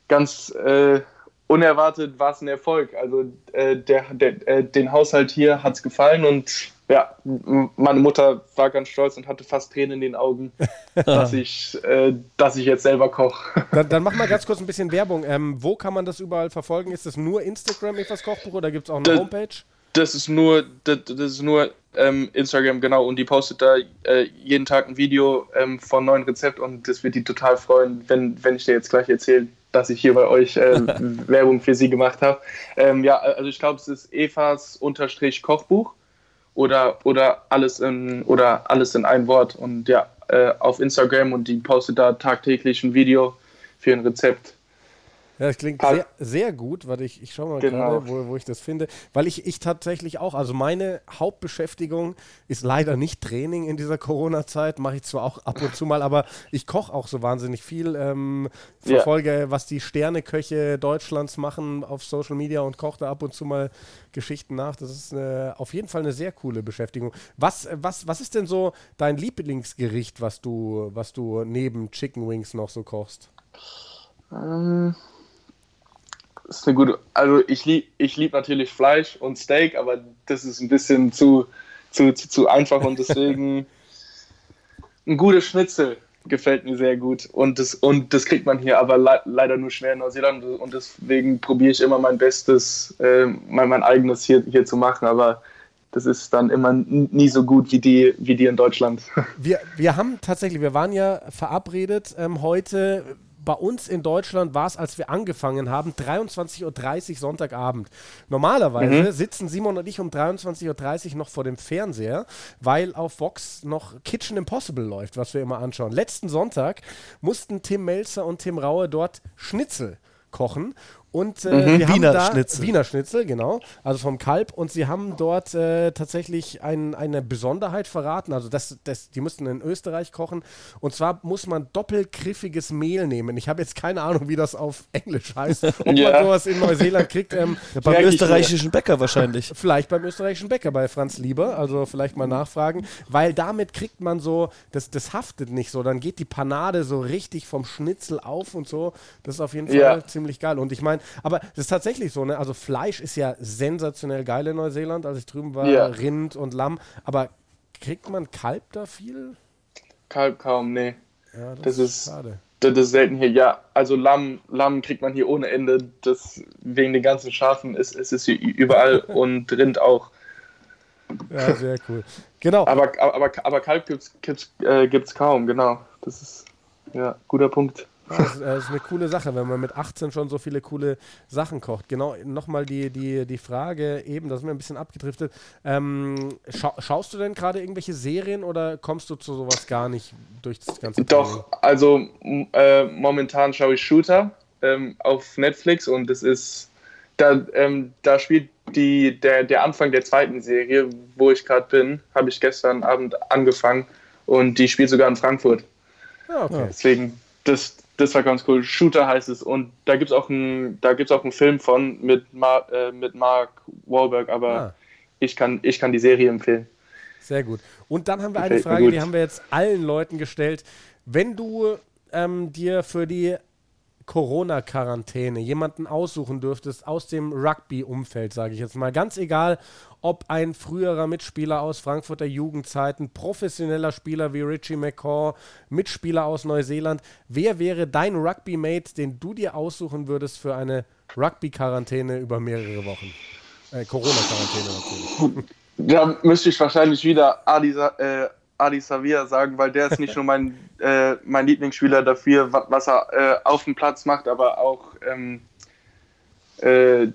ganz äh, unerwartet war es ein Erfolg. Also äh, der, der, äh, den Haushalt hier hat es gefallen und ja, meine Mutter war ganz stolz und hatte fast Tränen in den Augen, dass, ich, äh, dass ich jetzt selber koche. Dann, dann mach mal ganz kurz ein bisschen Werbung. Ähm, wo kann man das überall verfolgen? Ist das nur Instagram, etwas Kochbuch, oder gibt es auch eine das, Homepage? Das ist nur, das, das ist nur ähm, Instagram, genau. Und die postet da äh, jeden Tag ein Video ähm, von neuen Rezept und das wird die total freuen, wenn, wenn ich dir jetzt gleich erzähle, dass ich hier bei euch äh, Werbung für sie gemacht habe. Ähm, ja, also ich glaube, es ist Evas Unterstrich Kochbuch oder, oder, alles in, oder alles in ein Wort. Und ja, äh, auf Instagram und die postet da tagtäglich ein Video für ein Rezept. Ja, das klingt sehr, sehr gut, weil ich, ich schaue mal genau. gerade, wo, wo ich das finde. Weil ich, ich tatsächlich auch, also meine Hauptbeschäftigung ist leider nicht Training in dieser Corona-Zeit, mache ich zwar auch ab und zu mal, aber ich koche auch so wahnsinnig viel, ähm, verfolge, ja. was die Sterneköche Deutschlands machen auf Social Media und koche da ab und zu mal Geschichten nach. Das ist eine, auf jeden Fall eine sehr coole Beschäftigung. Was, was, was ist denn so dein Lieblingsgericht, was du, was du neben Chicken Wings noch so kochst? Ähm, ist eine gute. Also ich liebe ich lieb natürlich Fleisch und Steak, aber das ist ein bisschen zu, zu, zu, zu einfach und deswegen ein gutes Schnitzel gefällt mir sehr gut. Und das, und das kriegt man hier aber le leider nur schwer in Neuseeland und deswegen probiere ich immer mein Bestes, äh, mein, mein eigenes hier, hier zu machen. Aber das ist dann immer nie so gut wie die, wie die in Deutschland. Wir, wir haben tatsächlich, wir waren ja verabredet ähm, heute bei uns in Deutschland war es, als wir angefangen haben, 23.30 Uhr Sonntagabend. Normalerweise mhm. sitzen Simon und ich um 23.30 Uhr noch vor dem Fernseher, weil auf Vox noch Kitchen Impossible läuft, was wir immer anschauen. Letzten Sonntag mussten Tim Melzer und Tim Raue dort Schnitzel kochen und äh, mhm, wir haben Wiener da Schnitzel. Wiener Schnitzel, genau, also vom Kalb. Und sie haben dort äh, tatsächlich ein, eine Besonderheit verraten. Also das, das, die mussten in Österreich kochen. Und zwar muss man doppelgriffiges Mehl nehmen. Ich habe jetzt keine Ahnung, wie das auf Englisch heißt. Ob ja. man sowas in Neuseeland kriegt. Ähm, ja, beim österreichischen Bäcker wahrscheinlich. Vielleicht beim österreichischen Bäcker, bei Franz Lieber. Also vielleicht mal nachfragen. Weil damit kriegt man so, das, das haftet nicht so. Dann geht die Panade so richtig vom Schnitzel auf und so. Das ist auf jeden Fall ja. ziemlich geil. Und ich meine, aber das ist tatsächlich so, ne? Also Fleisch ist ja sensationell geil in Neuseeland, als ich drüben war, ja. Rind und Lamm. Aber kriegt man Kalb da viel? Kalb kaum, nee. Ja, das, das ist schade. Das ist selten hier. Ja, also Lamm, Lamm kriegt man hier ohne Ende. Das wegen den ganzen Schafen ist, ist es hier überall und Rind auch. Ja, sehr cool. Genau. Aber, aber, aber Kalb gibt es gibt's, äh, gibt's kaum, genau. Das ist ja guter Punkt. Das, ist eine coole Sache, wenn man mit 18 schon so viele coole Sachen kocht. Genau, nochmal die, die, die Frage eben, da sind wir ein bisschen abgedriftet. Ähm, scha schaust du denn gerade irgendwelche Serien oder kommst du zu sowas gar nicht durch das ganze Doch, Training? also äh, momentan schaue ich Shooter ähm, auf Netflix und das ist da, ähm, da spielt die, der, der Anfang der zweiten Serie, wo ich gerade bin, habe ich gestern Abend angefangen und die spielt sogar in Frankfurt. Ja, okay. Deswegen, das, das war ganz cool. Shooter heißt es und da gibt es auch, ein, auch einen Film von mit, Mar, äh, mit Mark Wahlberg, aber ah. ich, kann, ich kann die Serie empfehlen. Sehr gut. Und dann haben wir eine Frage, die haben wir jetzt allen Leuten gestellt. Wenn du ähm, dir für die Corona-Quarantäne jemanden aussuchen dürftest aus dem Rugby-Umfeld, sage ich jetzt mal, ganz egal, ob ein früherer Mitspieler aus Frankfurter Jugendzeiten, professioneller Spieler wie Richie McCaw, Mitspieler aus Neuseeland, wer wäre dein Rugby-Mate, den du dir aussuchen würdest für eine Rugby-Quarantäne über mehrere Wochen? Äh, Corona-Quarantäne natürlich. Da müsste ich wahrscheinlich wieder Adi, äh, Adi Savia sagen, weil der ist nicht nur mein, äh, mein Lieblingsspieler dafür, was er äh, auf dem Platz macht, aber auch ähm, äh,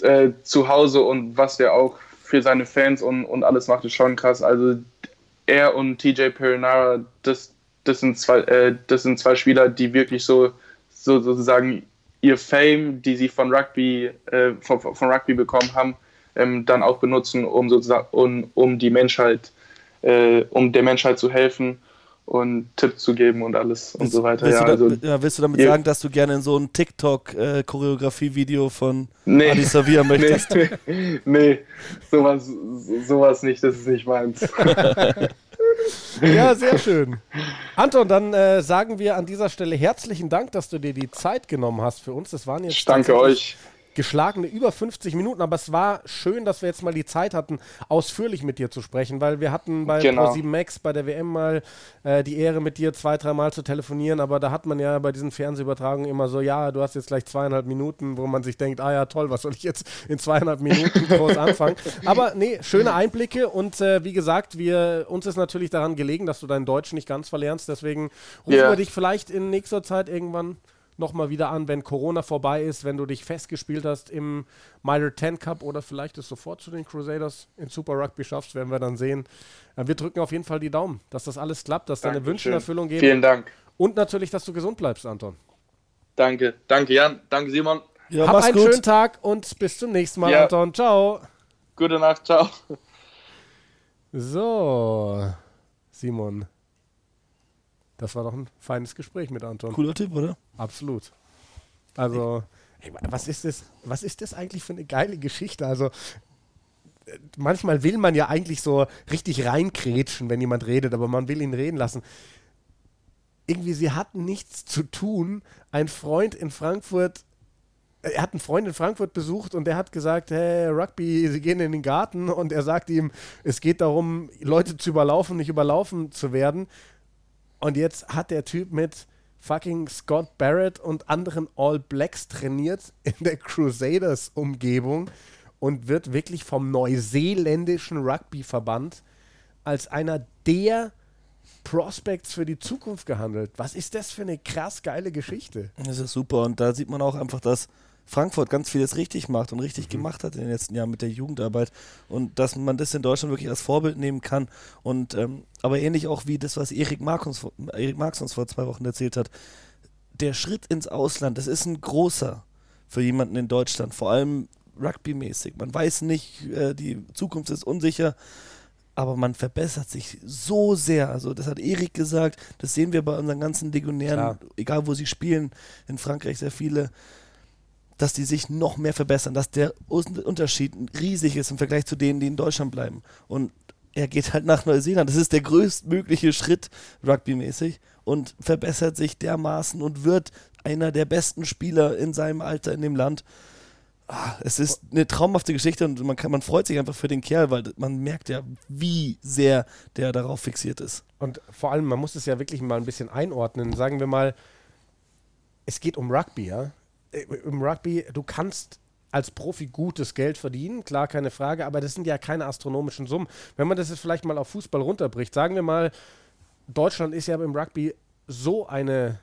äh, zu Hause und was der auch für seine Fans und, und alles macht, ist schon krass. Also er und TJ Perinara, das, das, sind zwei, äh, das sind zwei Spieler, die wirklich so, so sozusagen ihr Fame, die sie von Rugby, äh, von, von Rugby bekommen haben, ähm, dann auch benutzen, um sozusagen um, um die Menschheit, äh, um der Menschheit zu helfen und Tipps zu geben und alles willst, und so weiter. Willst, ja, du, also, ja, willst du damit sagen, dass du gerne in so ein TikTok-Choreografie-Video von nee, Adi Savia möchtest? Nee, nee, sowas, sowas nicht, das ist nicht meins. ja, sehr schön. Anton, dann äh, sagen wir an dieser Stelle herzlichen Dank, dass du dir die Zeit genommen hast für uns. Das waren jetzt ich danke euch geschlagene über 50 Minuten, aber es war schön, dass wir jetzt mal die Zeit hatten, ausführlich mit dir zu sprechen, weil wir hatten bei genau. Pro7 Max bei der WM mal äh, die Ehre, mit dir zwei, dreimal zu telefonieren, aber da hat man ja bei diesen Fernsehübertragungen immer so, ja, du hast jetzt gleich zweieinhalb Minuten, wo man sich denkt, ah ja, toll, was soll ich jetzt in zweieinhalb Minuten groß anfangen? Aber nee, schöne Einblicke und äh, wie gesagt, wir, uns ist natürlich daran gelegen, dass du dein Deutsch nicht ganz verlernst, deswegen rufen yeah. wir dich vielleicht in nächster Zeit irgendwann nochmal wieder an, wenn Corona vorbei ist, wenn du dich festgespielt hast im Minor 10 Cup oder vielleicht es sofort zu den Crusaders in Super Rugby schaffst, werden wir dann sehen. Äh, wir drücken auf jeden Fall die Daumen, dass das alles klappt, dass deine Wünsche in Erfüllung gehen. Vielen Dank. Und natürlich, dass du gesund bleibst, Anton. Danke, danke Jan, danke Simon. Ja, Hab einen gut. schönen Tag und bis zum nächsten Mal, ja. Anton. Ciao. Gute Nacht, ciao. So, Simon. Das war doch ein feines Gespräch mit Anton. Cooler Typ, oder? Absolut. Also, ey, was ist das, was ist das eigentlich für eine geile Geschichte? Also, äh, manchmal will man ja eigentlich so richtig reinkrätschen, wenn jemand redet, aber man will ihn reden lassen. Irgendwie, sie hatten nichts zu tun. Ein Freund in Frankfurt äh, er hat einen Freund in Frankfurt besucht und der hat gesagt, hey, Rugby, sie gehen in den Garten und er sagt ihm, es geht darum, Leute zu überlaufen, nicht überlaufen zu werden. Und jetzt hat der Typ mit fucking Scott Barrett und anderen All Blacks trainiert in der Crusaders-Umgebung und wird wirklich vom neuseeländischen Rugby-Verband als einer der Prospects für die Zukunft gehandelt. Was ist das für eine krass geile Geschichte? Das ist super und da sieht man auch einfach, dass Frankfurt ganz vieles richtig macht und richtig mhm. gemacht hat in den letzten Jahren mit der Jugendarbeit und dass man das in Deutschland wirklich als Vorbild nehmen kann und ähm, aber ähnlich auch wie das, was Erik Marx, uns, Erik Marx uns vor zwei Wochen erzählt hat, der Schritt ins Ausland, das ist ein großer für jemanden in Deutschland, vor allem rugbymäßig. Man weiß nicht, äh, die Zukunft ist unsicher, aber man verbessert sich so sehr. Also das hat Erik gesagt, das sehen wir bei unseren ganzen Legionären, Klar. egal wo sie spielen, in Frankreich sehr viele dass die sich noch mehr verbessern, dass der Unterschied riesig ist im Vergleich zu denen, die in Deutschland bleiben. Und er geht halt nach Neuseeland. Das ist der größtmögliche Schritt rugbymäßig und verbessert sich dermaßen und wird einer der besten Spieler in seinem Alter in dem Land. Ah, es ist eine traumhafte Geschichte und man, kann, man freut sich einfach für den Kerl, weil man merkt ja, wie sehr der darauf fixiert ist. Und vor allem, man muss es ja wirklich mal ein bisschen einordnen. Sagen wir mal, es geht um Rugby, ja. Äh, im Rugby, du kannst als Profi gutes Geld verdienen, klar, keine Frage, aber das sind ja keine astronomischen Summen. Wenn man das jetzt vielleicht mal auf Fußball runterbricht, sagen wir mal, Deutschland ist ja im Rugby so eine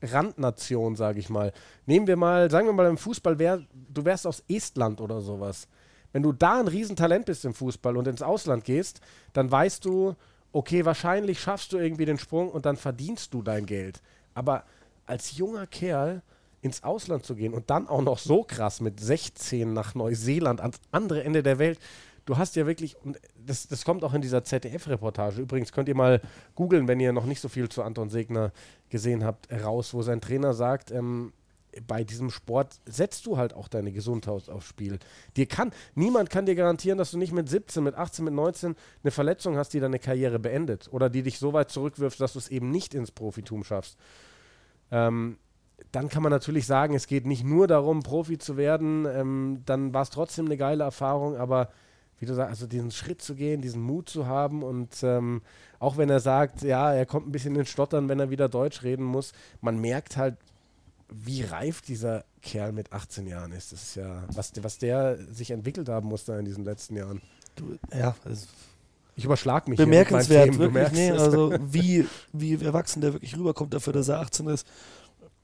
Randnation, sage ich mal. Nehmen wir mal, sagen wir mal im Fußball, wär, du wärst aus Estland oder sowas. Wenn du da ein Riesentalent bist im Fußball und ins Ausland gehst, dann weißt du, okay, wahrscheinlich schaffst du irgendwie den Sprung und dann verdienst du dein Geld. Aber als junger Kerl ins Ausland zu gehen und dann auch noch so krass mit 16 nach Neuseeland ans andere Ende der Welt. Du hast ja wirklich, und das, das kommt auch in dieser ZDF-Reportage. Übrigens könnt ihr mal googeln, wenn ihr noch nicht so viel zu Anton Segner gesehen habt, raus, wo sein Trainer sagt, ähm, bei diesem Sport setzt du halt auch deine Gesundheit aufs Spiel. Dir kann, niemand kann dir garantieren, dass du nicht mit 17, mit 18, mit 19 eine Verletzung hast, die deine Karriere beendet oder die dich so weit zurückwirft, dass du es eben nicht ins Profitum schaffst. Ähm, dann kann man natürlich sagen, es geht nicht nur darum, Profi zu werden. Ähm, dann war es trotzdem eine geile Erfahrung, aber wie du sagst, also diesen Schritt zu gehen, diesen Mut zu haben und ähm, auch wenn er sagt, ja, er kommt ein bisschen in Stottern, wenn er wieder Deutsch reden muss, man merkt halt, wie reif dieser Kerl mit 18 Jahren ist. Das ist ja, was, was der sich entwickelt haben musste in diesen letzten Jahren. Du, ja, also ich überschlag mich. Bemerkenswert, wirklich. Nee, also wie, wie erwachsen der wirklich rüberkommt dafür, dass er 18 ist.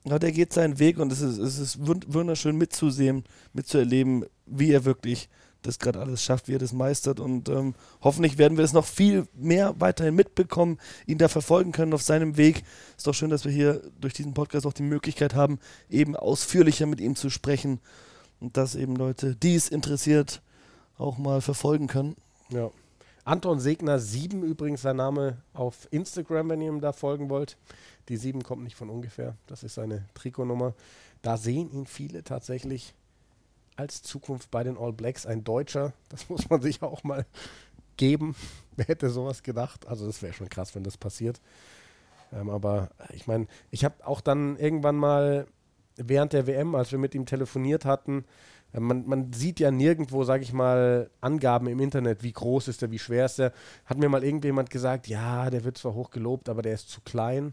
Ja, der geht seinen Weg und es ist, es ist wunderschön mitzusehen, mitzuerleben, wie er wirklich das gerade alles schafft, wie er das meistert. Und ähm, hoffentlich werden wir es noch viel mehr weiterhin mitbekommen, ihn da verfolgen können auf seinem Weg. Ist doch schön, dass wir hier durch diesen Podcast auch die Möglichkeit haben, eben ausführlicher mit ihm zu sprechen und dass eben Leute, die es interessiert, auch mal verfolgen können. Ja. Anton Segner 7 übrigens sein Name auf Instagram, wenn ihr ihm da folgen wollt. Die 7 kommt nicht von ungefähr. Das ist seine Trikotnummer. Da sehen ihn viele tatsächlich als Zukunft bei den All Blacks. Ein Deutscher, das muss man sich auch mal geben. Wer hätte sowas gedacht? Also das wäre schon krass, wenn das passiert. Ähm, aber ich meine, ich habe auch dann irgendwann mal während der WM, als wir mit ihm telefoniert hatten, äh, man, man, sieht ja nirgendwo, sage ich mal, Angaben im Internet, wie groß ist er, wie schwer ist er. Hat mir mal irgendjemand gesagt, ja, der wird zwar hoch gelobt, aber der ist zu klein.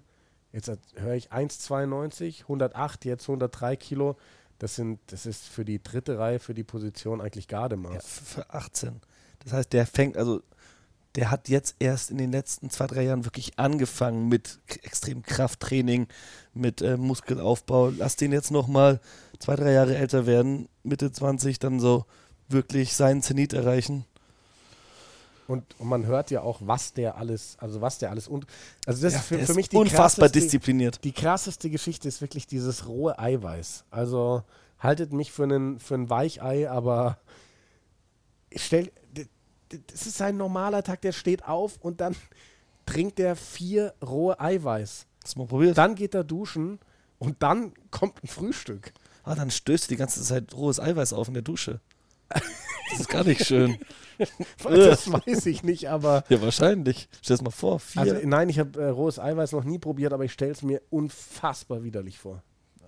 Jetzt höre ich 1,92, 108, jetzt 103 Kilo. Das, sind, das ist für die dritte Reihe, für die Position eigentlich Gardemaß. Ja, für 18. Das heißt, der fängt, also der hat jetzt erst in den letzten zwei, drei Jahren wirklich angefangen mit extrem Krafttraining, mit äh, Muskelaufbau. Lass den jetzt nochmal zwei, drei Jahre älter werden, Mitte 20, dann so wirklich seinen Zenit erreichen. Und, und, man hört ja auch, was der alles, also was der alles und also das ja, ist für, für mich die unfassbar diszipliniert. Die krasseste Geschichte ist wirklich dieses rohe Eiweiß. Also haltet mich für einen für ein Weichei, aber stell, das ist ein normaler Tag, der steht auf und dann trinkt er vier rohe Eiweiß. Du mal probiert? Dann geht er duschen und dann kommt ein Frühstück. Ah, dann stößt du die ganze Zeit rohes Eiweiß auf in der Dusche. Das ist gar nicht schön. das weiß ich nicht, aber. Ja, wahrscheinlich. Stell es mal vor. Vier. Also, nein, ich habe äh, rohes Eiweiß noch nie probiert, aber ich stelle es mir unfassbar widerlich vor. Ja.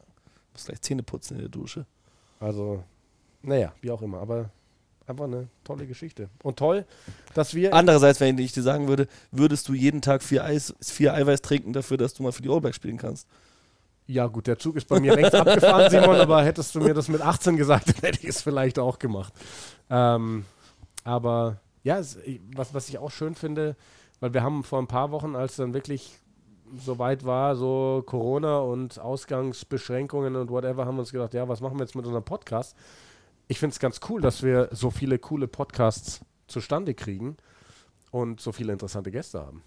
Muss gleich Zähne putzen in der Dusche. Also, naja, wie auch immer. Aber einfach eine tolle Geschichte. Und toll, dass wir. Andererseits, wenn ich dir sagen würde, würdest du jeden Tag vier, Eis, vier Eiweiß trinken dafür, dass du mal für die Allback spielen kannst. Ja, gut, der Zug ist bei mir längst abgefahren, Simon, aber hättest du mir das mit 18 gesagt, dann hätte ich es vielleicht auch gemacht. Ähm, aber ja, es, was, was ich auch schön finde, weil wir haben vor ein paar Wochen, als dann wirklich so weit war, so Corona und Ausgangsbeschränkungen und whatever, haben wir uns gedacht, ja, was machen wir jetzt mit unserem Podcast? Ich finde es ganz cool, dass wir so viele coole Podcasts zustande kriegen und so viele interessante Gäste haben.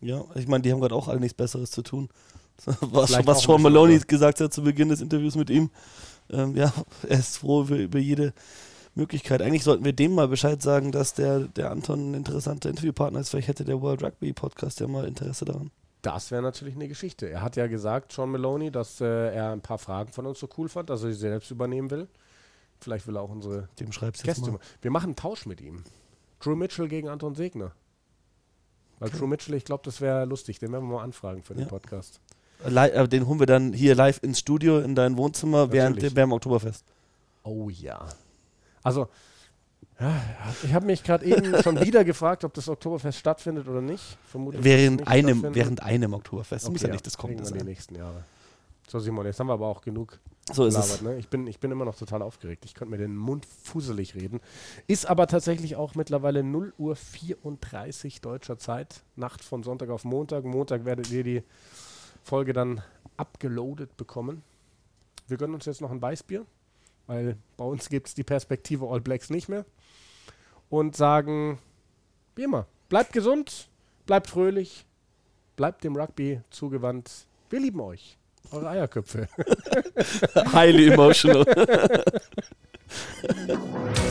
Ja, ich meine, die haben gerade auch alle nichts Besseres zu tun. Was, was Sean Maloney gesagt hat zu Beginn des Interviews mit ihm. Ähm, ja, er ist froh über, über jede Möglichkeit. Eigentlich sollten wir dem mal Bescheid sagen, dass der, der Anton ein interessanter Interviewpartner ist. Vielleicht hätte der World Rugby Podcast ja mal Interesse daran. Das wäre natürlich eine Geschichte. Er hat ja gesagt, Sean Maloney, dass äh, er ein paar Fragen von uns so cool fand, dass er sie selbst übernehmen will. Vielleicht will er auch unsere Dem schreibst Gäste. Mal. Wir machen einen Tausch mit ihm. Drew Mitchell gegen Anton Segner. Weil okay. Drew Mitchell, ich glaube, das wäre lustig. Den werden wir mal anfragen für den ja. Podcast. Äh, den holen wir dann hier live ins Studio in dein Wohnzimmer während, während dem Oktoberfest. Oh ja. Also, ja, ich habe mich gerade eben schon wieder gefragt, ob das Oktoberfest stattfindet oder nicht. Vermutlich während, nicht einem, während einem Oktoberfest. Okay, muss ja nicht das kommende sein. die nächsten Jahre. So, Simon, jetzt haben wir aber auch genug so ist es. Ne? Ich, bin, ich bin immer noch total aufgeregt. Ich könnte mir den Mund fusselig reden. Ist aber tatsächlich auch mittlerweile 0 Uhr 34 deutscher Zeit. Nacht von Sonntag auf Montag. Montag werdet ihr die Folge dann abgeloadet bekommen. Wir gönnen uns jetzt noch ein Weißbier weil bei uns gibt es die Perspektive All Blacks nicht mehr. Und sagen, wie immer, bleibt gesund, bleibt fröhlich, bleibt dem Rugby zugewandt. Wir lieben euch. eure Eierköpfe. Highly emotional.